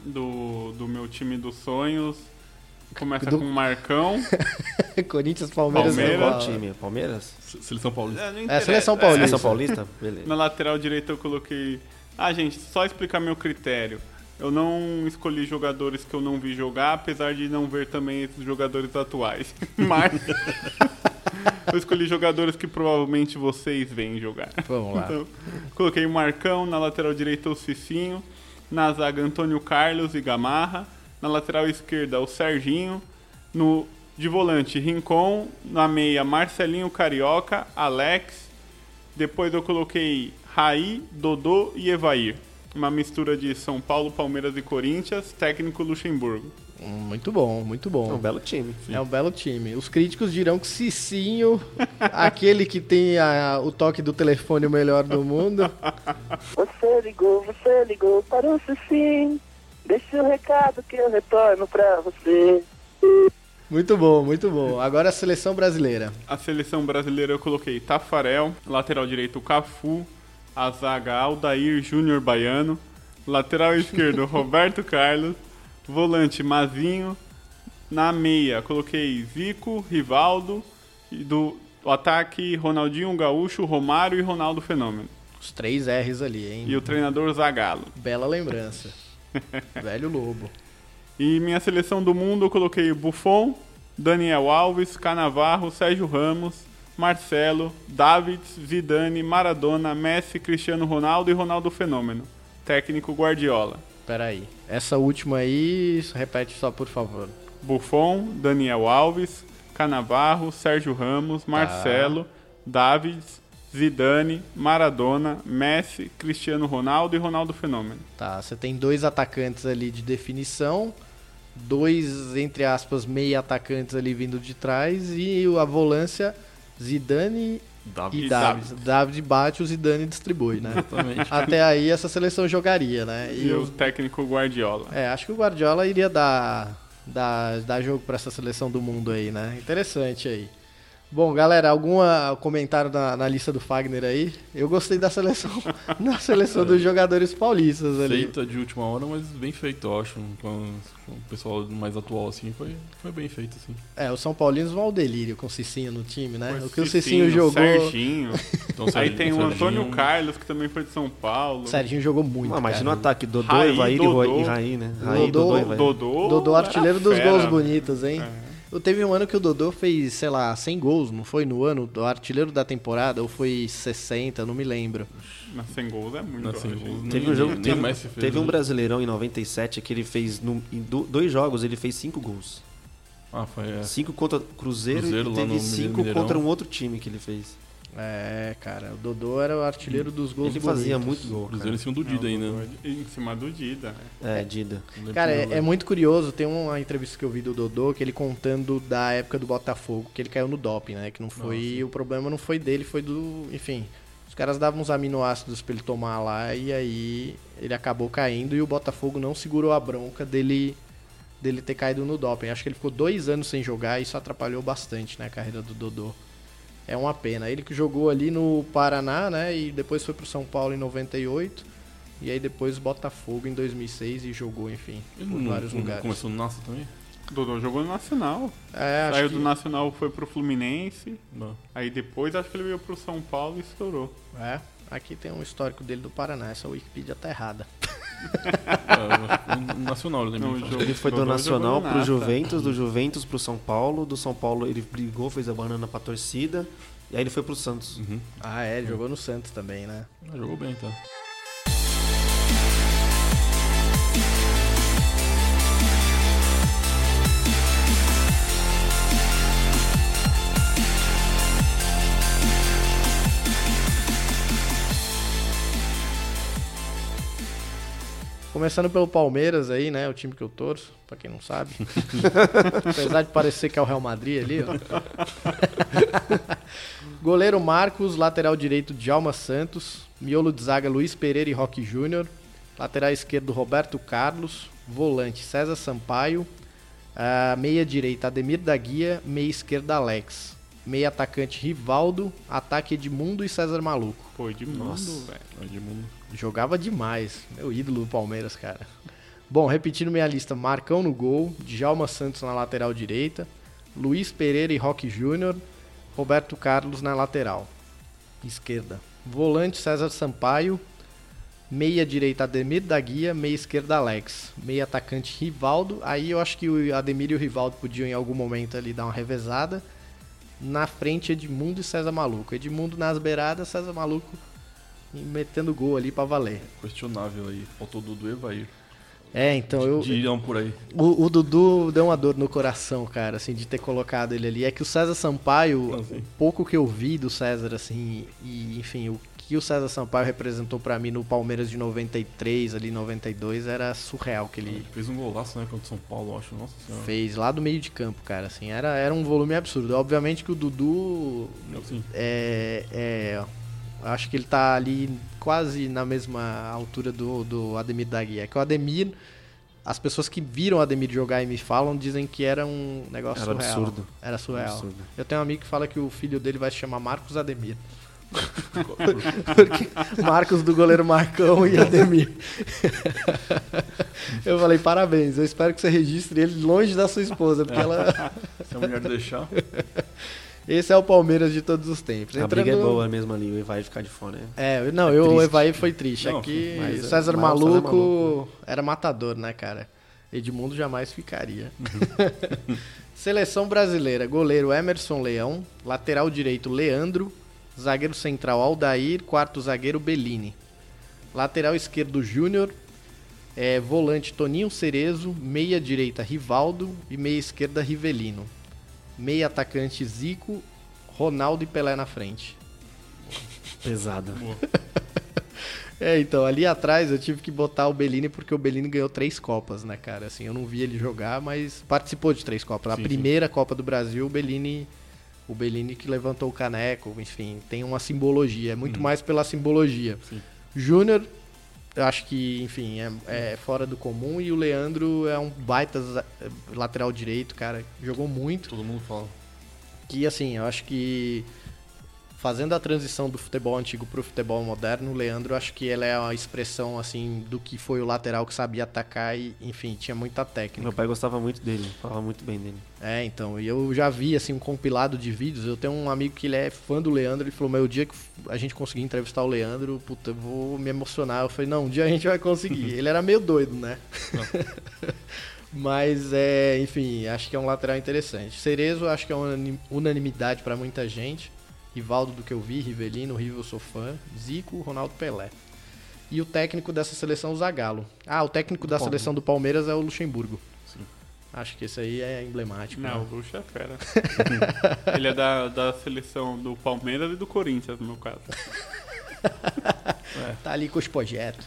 do, do meu time dos sonhos começa Do- com o Marcão. *laughs* Corinthians, Palmeiras, Palmeiras. Qual time? Palmeiras? Seleção Paulista. É, É, seleção paulista. Seleção Paulista? Beleza. Na lateral direita eu coloquei. Ah, gente, só explicar meu critério. Eu não escolhi jogadores que eu não vi jogar, apesar de não ver também esses jogadores atuais. *laughs* Mas *laughs* eu escolhi jogadores que provavelmente vocês veem jogar. Vamos lá. Então, coloquei o Marcão, na lateral direita o Cicinho, na zaga Antônio Carlos e Gamarra, na lateral esquerda o Serginho, no de volante Rincon, na meia Marcelinho Carioca, Alex, depois eu coloquei Raí, Dodô e Evair. Uma mistura de São Paulo, Palmeiras e Corinthians, técnico Luxemburgo. Hum, Muito bom, muito bom. É um belo time. É um belo time. Os críticos dirão que Cicinho, *laughs* aquele que tem a- o toque do telefone o melhor do mundo. *laughs* Você ligou, você ligou para o sim. Deixe o recado que eu retorno pra você. Muito bom, muito bom. Agora a seleção brasileira. A seleção brasileira eu coloquei Tafarel, lateral direito Cafu, a zaga Aldair Júnior Baiano, lateral esquerdo *laughs* Roberto Carlos, Volante Mazinho. Na meia coloquei Zico, Rivaldo. E do o ataque Ronaldinho Gaúcho, Romário e Ronaldo Fenômeno. Os três R's ali, hein? E o treinador Zagallo. Bela lembrança. *laughs* Velho Lobo. E minha seleção do mundo eu coloquei Buffon, Daniel Alves, Canavarro, Sérgio Ramos, Marcelo, Davids, Zidane, Maradona, Messi, Cristiano Ronaldo e Ronaldo Fenômeno. Técnico Guardiola. Peraí. Essa última aí, repete só por favor. Buffon, Daniel Alves, Canavarro, Sérgio Ramos, Marcelo, Davids, Zidane, Maradona, Messi, Cristiano Ronaldo e Ronaldo Fenômeno. Tá, você tem dois atacantes ali de definição, dois, entre aspas, meia atacantes ali vindo de trás e a volância Zidane David. e David. David bate, o Zidane distribui, né? Exatamente. *laughs* Até aí essa seleção jogaria, né? E, o técnico Guardiola. É, acho que o Guardiola iria dar, dar, dar jogo para essa seleção do mundo aí, né? Interessante aí. Bom, galera, algum comentário na, na, lista do Fagner aí? Eu gostei da seleção, *laughs* na seleção dos jogadores paulistas ali. Feita de última hora, mas bem feito, eu acho. Com, com o pessoal mais atual, assim, foi, foi bem feito, assim. É, os São Paulinos vão ao delírio com o Cicinho no time, né? Foi o que o Cicinho, Cicinho jogou. Serginho. *laughs* Então, Aí Serginho- tem o Antônio Carlos, que também foi de São Paulo. Serginho jogou muito. Ah, imagina o cara. ataque, Dodô, Raí, Evair e Dodô. E Raí, né? Raí, Dodô, Dodô. Dodô, Dodô, artilheiro dos fera. gols bonitos, hein? É. Eu teve um ano que o Dodô fez, sei lá, 100 gols, não foi no ano? O artilheiro da temporada, ou foi 60, não me lembro. Mas 100 gols é muito. Não, eu 100 acho. gols, Teve um jogo, nem teve, fez, teve um brasileirão em 97 que ele fez no- em do- dois jogos, ele fez cinco gols. Ah, foi. É. Cinco contra Cruzeiro, Cruzeiro e teve no cinco Mineirão. contra um outro time que ele fez. É, cara, o Dodô era o artilheiro dos gols Ele fazia bonitos. muito gol, Cruzeiro em cara. cima do Dida ainda. né? Em cima do Dida. É, Dida. Cara, é, é muito curioso, tem uma entrevista que eu vi do Dodô, que ele contando da época do Botafogo, que ele caiu no doping, né? Que não foi. o problema não foi dele, foi do. Enfim. Os caras davam uns aminoácidos pra ele tomar lá e aí ele acabou caindo e o Botafogo não segurou a bronca dele dele ter caído no doping. Acho que ele ficou dois anos sem jogar e isso atrapalhou bastante né, a carreira do Dodô. É uma pena. Ele que jogou ali no Paraná, né? E depois foi pro São Paulo em 98. E aí depois Botafogo em 2006 e jogou, enfim, Ele por não, vários não lugares. começou no Nasa também? Dodô jogou no Nacional. É, acho Saiu que... do Nacional, foi pro Fluminense. Não. Aí depois acho que ele veio pro São Paulo e estourou. É, aqui tem um histórico dele do Paraná. Essa Wikipedia tá errada. *laughs* É, no Nacional, eu lembro. Não, jogou- Ele foi do Nacional pro Nasa. Juventus, do Juventus pro São Paulo, do São Paulo ele brigou, fez a banana pra torcida, e aí ele foi pro Santos. Uhum. Ah, é, ele jogou no Santos também, né? Ah, jogou bem, tá. Começando pelo Palmeiras aí, né? O time que eu torço, pra quem não sabe. *laughs* Apesar de parecer que é o Real Madrid ali, ó. Goleiro Marcos, lateral direito Djalma Santos, miolo de zaga Luiz Pereira e Roque Júnior, lateral esquerdo Roberto Carlos, volante César Sampaio, ah, meia direita Ademir da Guia, meia esquerda Alex, meia atacante Rivaldo, ataque Edmundo e César Maluco. Pô, de mundo, Nossa. velho. Edmundo. Jogava demais. Meu ídolo do Palmeiras, cara. Bom, repetindo minha lista: Marcão no gol, Djalma Santos na lateral direita, Luiz Pereira e Roque Júnior, Roberto Carlos na lateral esquerda. Volante César Sampaio, meia direita Ademir da Guia, meia esquerda Alex, meia atacante Rivaldo. Aí eu acho que o Ademir e o Rivaldo podiam em algum momento ali dar uma revezada. Na frente Edmundo e César Maluco. Edmundo nas beiradas, César Maluco e metendo gol ali pra valer. Questionável aí. Faltou o Dudu e Evair. É, então eu. Diriam por aí. O, o Dudu deu uma dor no coração, cara, assim, de ter colocado ele ali. É que o César Sampaio, Ah, o pouco que eu vi do César, assim, e enfim, o que o César Sampaio representou pra mim no Palmeiras de 93, ali 92, era surreal que ele Fez um golaço, né? Contra o São Paulo, eu acho. Nossa senhora. fez lá do meio de campo, cara, assim, era, era um volume absurdo. Obviamente que o Dudu é, é, acho que ele tá ali quase na mesma altura do, do Ademir da Guia. É que o Ademir, as pessoas que viram o Ademir jogar e me falam, dizem que era um negócio Era surreal. absurdo. Era surreal. Absurdo. Eu tenho um amigo que fala que o filho dele vai se chamar Marcos Ademir. *laughs* Marcos do goleiro Marcão e Ademir. *laughs* Eu falei, parabéns, eu espero que você registre ele longe da sua esposa, porque ela. Se a mulher deixar. Esse é o Palmeiras de todos os tempos. A briga é Entrando- boa mesmo ali, o Evaí ficar de fora. né? É, não, É eu, o. Evaí foi triste. Não, Aqui, mas é- César mas o César Maluco, Maluco. era matador, né, cara? Edmundo jamais ficaria. Uhum. *laughs* Seleção brasileira: goleiro Emerson Leão, lateral direito Leandro, zagueiro central Aldair, quarto zagueiro Bellini. Lateral esquerdo Júnior, é, volante Toninho Cerezo, meia direita Rivaldo e meia esquerda Rivelino. Meia atacante Zico, Ronaldo e Pelé na frente. Pesada. *laughs* É, então, ali atrás eu tive que botar o Bellini porque o Bellini ganhou três Copas, né, cara? Assim, eu não vi ele jogar, mas participou de três Copas. A Sim, sim. primeira Copa do Brasil, o Bellini, o Bellini que levantou o caneco, enfim, tem uma simbologia, é muito mais pela simbologia. Sim. Júnior, eu acho que, enfim, é, é fora do comum e o Leandro é um baita lateral direito, cara, jogou muito. Todo mundo fala. Que assim, eu acho que fazendo a transição do futebol antigo pro futebol moderno, o Leandro acho que ele é a expressão assim do que foi o lateral que sabia atacar e, enfim, tinha muita técnica. Meu pai gostava muito dele, falava muito bem dele. É, então, e eu já vi assim um compilado de vídeos. Eu tenho um amigo que ele é fã do Leandro, ele falou: "Meu, o dia que a gente conseguir entrevistar o Leandro, puta, eu vou me emocionar". Eu falei: "Não, um dia a gente vai conseguir". *laughs* ele era meio doido, né? *laughs* Mas é, enfim, acho que é um lateral interessante. Cerezo acho que é uma unani- unanimidade pra muita gente. Rivaldo do que eu vi, Rivelino, Rivel sou fã, Zico, Ronaldo Pelé. E o técnico dessa seleção, o Zagallo. Ah, o técnico da Palmeiras. seleção do Palmeiras é o Luxemburgo. Sim. Acho que esse aí é emblemático. Não, né? o Luxo é fera. *laughs* Ele é da, da seleção do Palmeiras e do Corinthians, no meu caso. Tá ali com os projetos.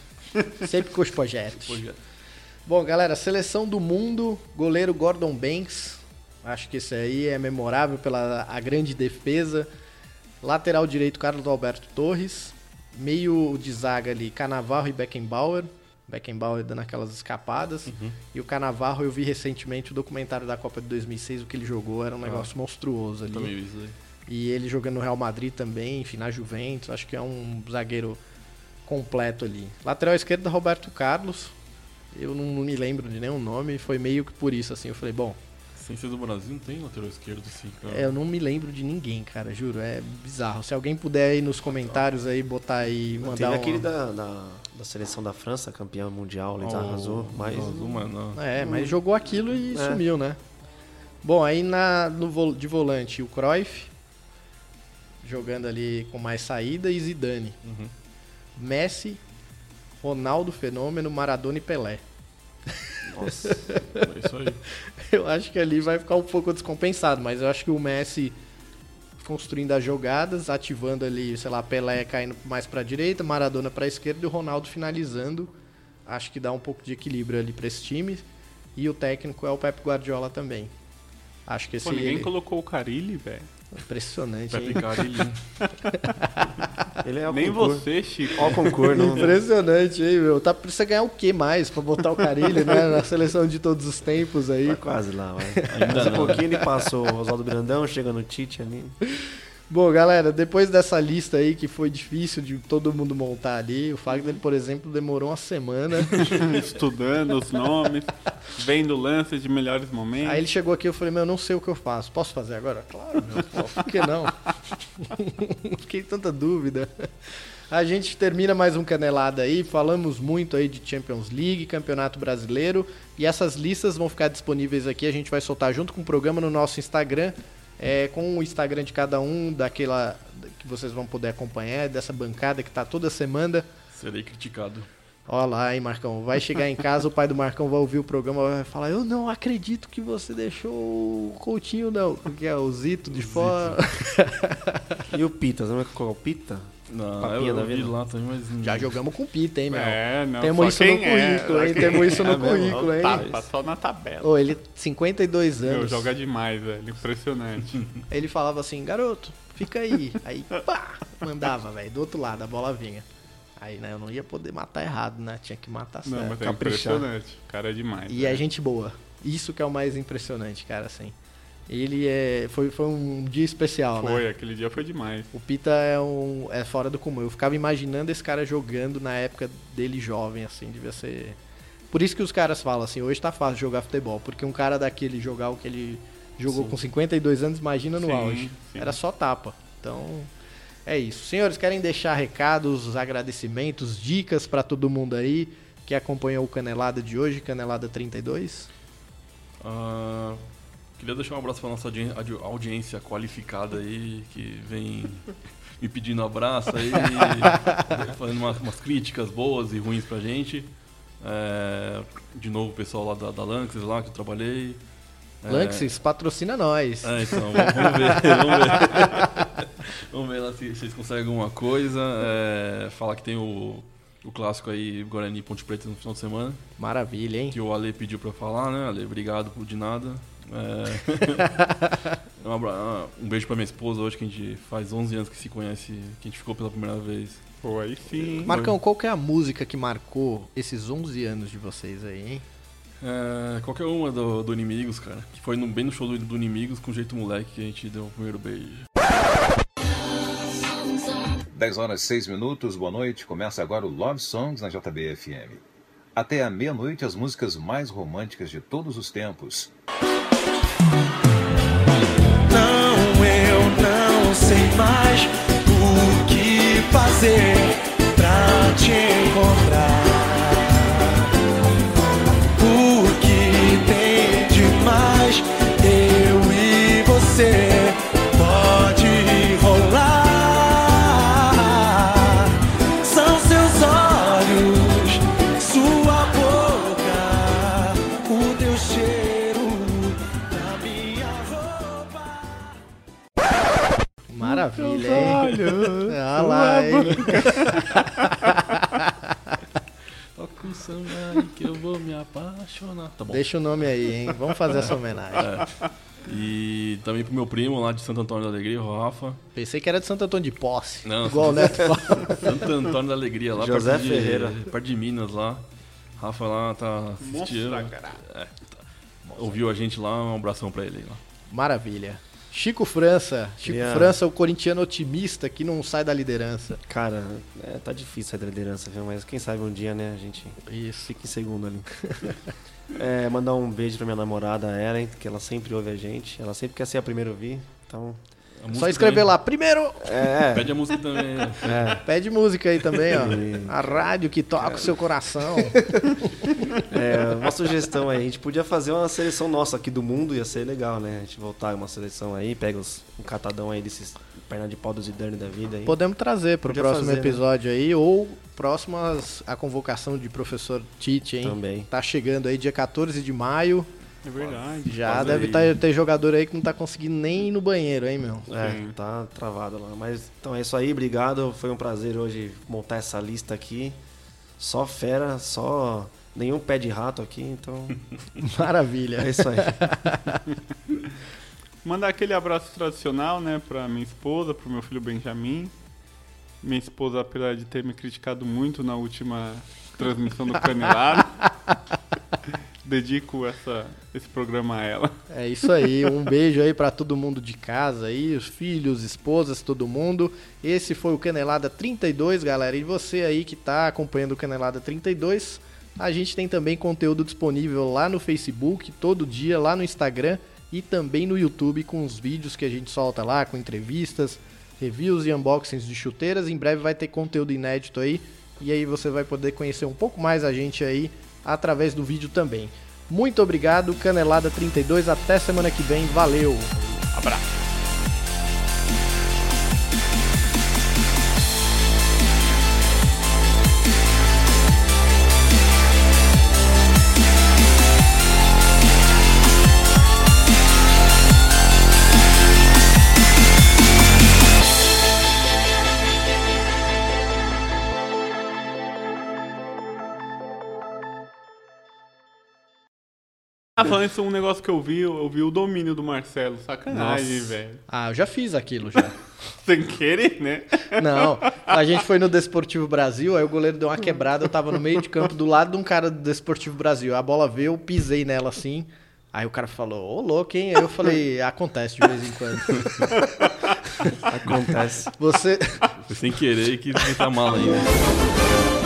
Sempre com os projetos. Bom, galera, seleção do mundo, goleiro Gordon Banks. Acho que esse aí é memorável pela a grande defesa. Lateral direito, Carlos Alberto Torres. Meio de zaga ali, Canavarro e Beckenbauer. Beckenbauer dando aquelas escapadas. Uhum. E o Canavarro, eu vi recentemente o documentário da Copa de 2006, o que ele jogou era um negócio monstruoso ali. Também isso aí. E ele jogando no Real Madrid também, enfim, na Juventus. Acho que é um zagueiro completo ali. Lateral esquerdo, Roberto Carlos. Eu não, não me lembro de nenhum nome. Foi meio que por isso, assim. Eu falei, bom, Sem ser do Brasil, não tem lateral esquerdo assim, cara. é, eu não me lembro de ninguém, cara, juro. É bizarro. Se alguém puder aí nos comentários aí, botar aí, Teve mandar aquele da, da, da seleção da França, campeão mundial, ele Oh, arrasou, mas... arrasou, mano. É, mas jogou aquilo e É. sumiu, né? Bom, aí na, no, vol- de volante, o Cruyff. Jogando ali com mais saída e Zidane. Uhum. Messi, Ronaldo Fenômeno, Maradona e Pelé. Nossa. *laughs* É isso aí. Eu acho que ali vai ficar um pouco descompensado, mas eu acho que o Messi construindo as jogadas, ativando ali, sei lá, Pelé caindo mais pra direita, Maradona pra esquerda e o Ronaldo finalizando. Acho que dá um pouco de equilíbrio ali pra esse time. E o técnico é o Pep Guardiola também. Acho que esse Pô, ninguém ele- colocou o Carilli, velho. Impressionante, Pepe hein? *laughs* Ele é o Nem concurso. você, Chico. Ó o concurso. Impressionante, hein, meu? Tá, precisa ganhar o que mais pra botar o Carilli, né? Na seleção de todos os tempos aí. Tá quase lá, vai. Ainda Mais um pouquinho ele passou o Oswaldo Brandão, chega no Tite ali. Bom, galera, depois dessa lista aí que foi difícil de todo mundo montar ali, o Fagner, por exemplo, demorou uma semana. *laughs* Estudando os nomes, vendo lances de melhores momentos. Aí ele chegou aqui e eu falei, meu, eu não sei o que eu faço. Posso fazer agora? Claro, meu. Por que não? *laughs* Fiquei tanta dúvida. A gente termina mais um Canelada aí. Falamos muito aí de Champions League, Campeonato Brasileiro. E essas listas vão ficar disponíveis aqui. A gente vai soltar junto com o programa no nosso Instagram. É, com o Instagram de cada um, daquela que vocês vão poder acompanhar, dessa bancada que tá toda semana. Serei criticado. Olha lá, hein, Marcão. Vai chegar em casa, o pai do Marcão vai ouvir o programa vai falar: Eu não acredito que você deixou o Coutinho, não. Porque é o Zito de fora. E o Pita, você lembra qual é o Pita? Não, Papinha eu, da eu vi vida. lá também, mas. Já jogamos com pita, hein, meu? É, não. Temos isso no é, currículo, só hein? Temos isso no é mesmo. currículo, hein? Tapa, só na tabela. Ô, ele, 52 Meu, anos. joga demais, velho. Impressionante. *laughs* Ele falava assim: Garoto, fica aí. Aí, pá, mandava, velho. Do outro lado, a bola vinha. Aí, né, eu não ia poder matar errado, né? Tinha que matar certo. Não, mas é caprichar. impressionante. O cara é demais. E velho. é gente boa. Isso que é o mais impressionante, cara, assim. Ele é, foi, foi um dia especial, né? Foi, aquele dia foi demais. O Pita é, um, é fora do comum. Eu ficava imaginando esse cara jogando na época dele jovem, assim, devia ser. Por isso que os caras falam assim, hoje tá fácil jogar futebol, porque um cara daquele jogar o que ele jogou Sim. com 52 anos, imagina no Sim, auge. sim. Era só tapa. Então, é isso. Senhores, querem deixar recados, agradecimentos, dicas pra todo mundo aí que acompanhou o Canelada de hoje, Canelada 32? Ah, queria deixar um abraço pra nossa audi- audi- audiência qualificada aí, que vem me pedindo abraço aí, *laughs* fazendo umas, umas críticas boas e ruins pra gente. É, de novo, o pessoal lá da, da Lanxess lá que eu trabalhei. É, Lanxess, patrocina nós. É, então, vamos ver, vamos ver. *laughs* vamos ver lá se, vocês conseguem alguma coisa. É, falar que tem o, o clássico aí, Guarani Ponte Preta no final de semana. Maravilha, hein? Que o Ale pediu pra falar, né? Ale, obrigado por de nada. É... *laughs* um, abra- um beijo pra minha esposa hoje, que a gente faz 11 anos que se conhece, que a gente ficou pela primeira vez. Pô, aí sim. Marcão, qual que é a música que marcou esses 11 anos de vocês aí, hein? É, qualquer uma do, do Inimigos, cara. Que foi no- bem no show do, do Inimigos com jeito moleque que a gente deu o primeiro beijo. 10 horas 6 minutos, boa noite. Começa agora o Love Songs na JBFM. Até a meia-noite, as músicas mais românticas de todos os tempos. Sei mais o que fazer pra te encontrar. Maravilha, Meus hein? olhos, Ah lá, hein? *laughs* Toca o samba aí que eu vou me apaixonar. Tá bom. Deixa o nome aí, hein? Vamos fazer essa homenagem. É. E também pro meu primo lá de Santo Antônio da Alegria, o Rafa. Pensei que era de Santo Antônio de Posse. Não, igual o Neto fala. *laughs* Santo Antônio da Alegria, lá José perto de, Ferreira. perto de Minas lá. Rafa lá tá assistindo. Monstro, cara. É, tá. Ouviu a gente lá, um abração pra ele lá. Maravilha. Chico França. Chico Queria- França, o corintiano otimista que não sai da liderança. Cara, é, tá difícil sair da liderança, viu? Mas quem sabe um dia, né, a gente Isso. fica em segundo ali. *laughs* É, mandar um beijo pra minha namorada, a Ellen, que ela sempre ouve a gente. Ela sempre quer ser a primeira a ouvir. Então. Só escrever também. lá, primeiro. É. Pede a música também. né? *laughs* É. Pede música aí também, ó. A rádio que toca o seu coração. É, uma sugestão aí, a gente podia fazer uma seleção nossa aqui do mundo, ia ser legal, né? A gente voltar uma seleção aí, pega os, um catadão aí desses perna de pau do Zidane da vida aí. Podemos trazer pro Podia próximo fazer, né? episódio aí, ou próximo às- a convocação de professor Tite, hein? Também. Tá chegando aí dia 14 de maio. É verdade. Já Faz deve aí. tá- ter jogador aí que não tá conseguindo nem ir no banheiro, hein, meu? É, Sim. tá travado lá. Mas então é isso aí, obrigado. Foi um prazer hoje montar essa lista aqui. Só fera, só nenhum pé de rato aqui, então *laughs* Maravilha. é isso aí. *laughs* Mandar aquele abraço tradicional, né, pra minha esposa, pro meu filho Benjamin. Minha esposa, apesar de ter me criticado muito na última transmissão do Canelado, *laughs* dedico essa, esse programa a ela. É isso aí, um beijo aí pra todo mundo de casa aí, os filhos, esposas, todo mundo. Esse foi o Canelada 32, galera. E você aí que tá acompanhando o Canelada 32, a gente tem também conteúdo disponível lá no Facebook, todo dia, lá no Instagram e também no YouTube com os vídeos que a gente solta lá, com entrevistas, reviews e unboxings de chuteiras. Em breve vai ter conteúdo inédito aí e aí você vai poder conhecer um pouco mais a gente aí através do vídeo também. Muito obrigado, Canelada 32, até semana que vem, valeu. Abraço. Ah, falando isso, um negócio que eu vi, eu vi o domínio do Marcelo. Sacanagem, velho. Ah, eu já fiz aquilo já. *laughs* Sem querer, né? Não, *laughs* a gente foi no Desportivo Brasil, aí o goleiro deu uma quebrada, eu tava no meio de campo do lado de um cara do Desportivo Brasil. A bola veio, eu pisei nela assim, Aí o cara falou, ô louco, hein? Aí eu falei, acontece de vez em quando. *laughs* Acontece. Você. Foi sem querer e meter a mala ainda.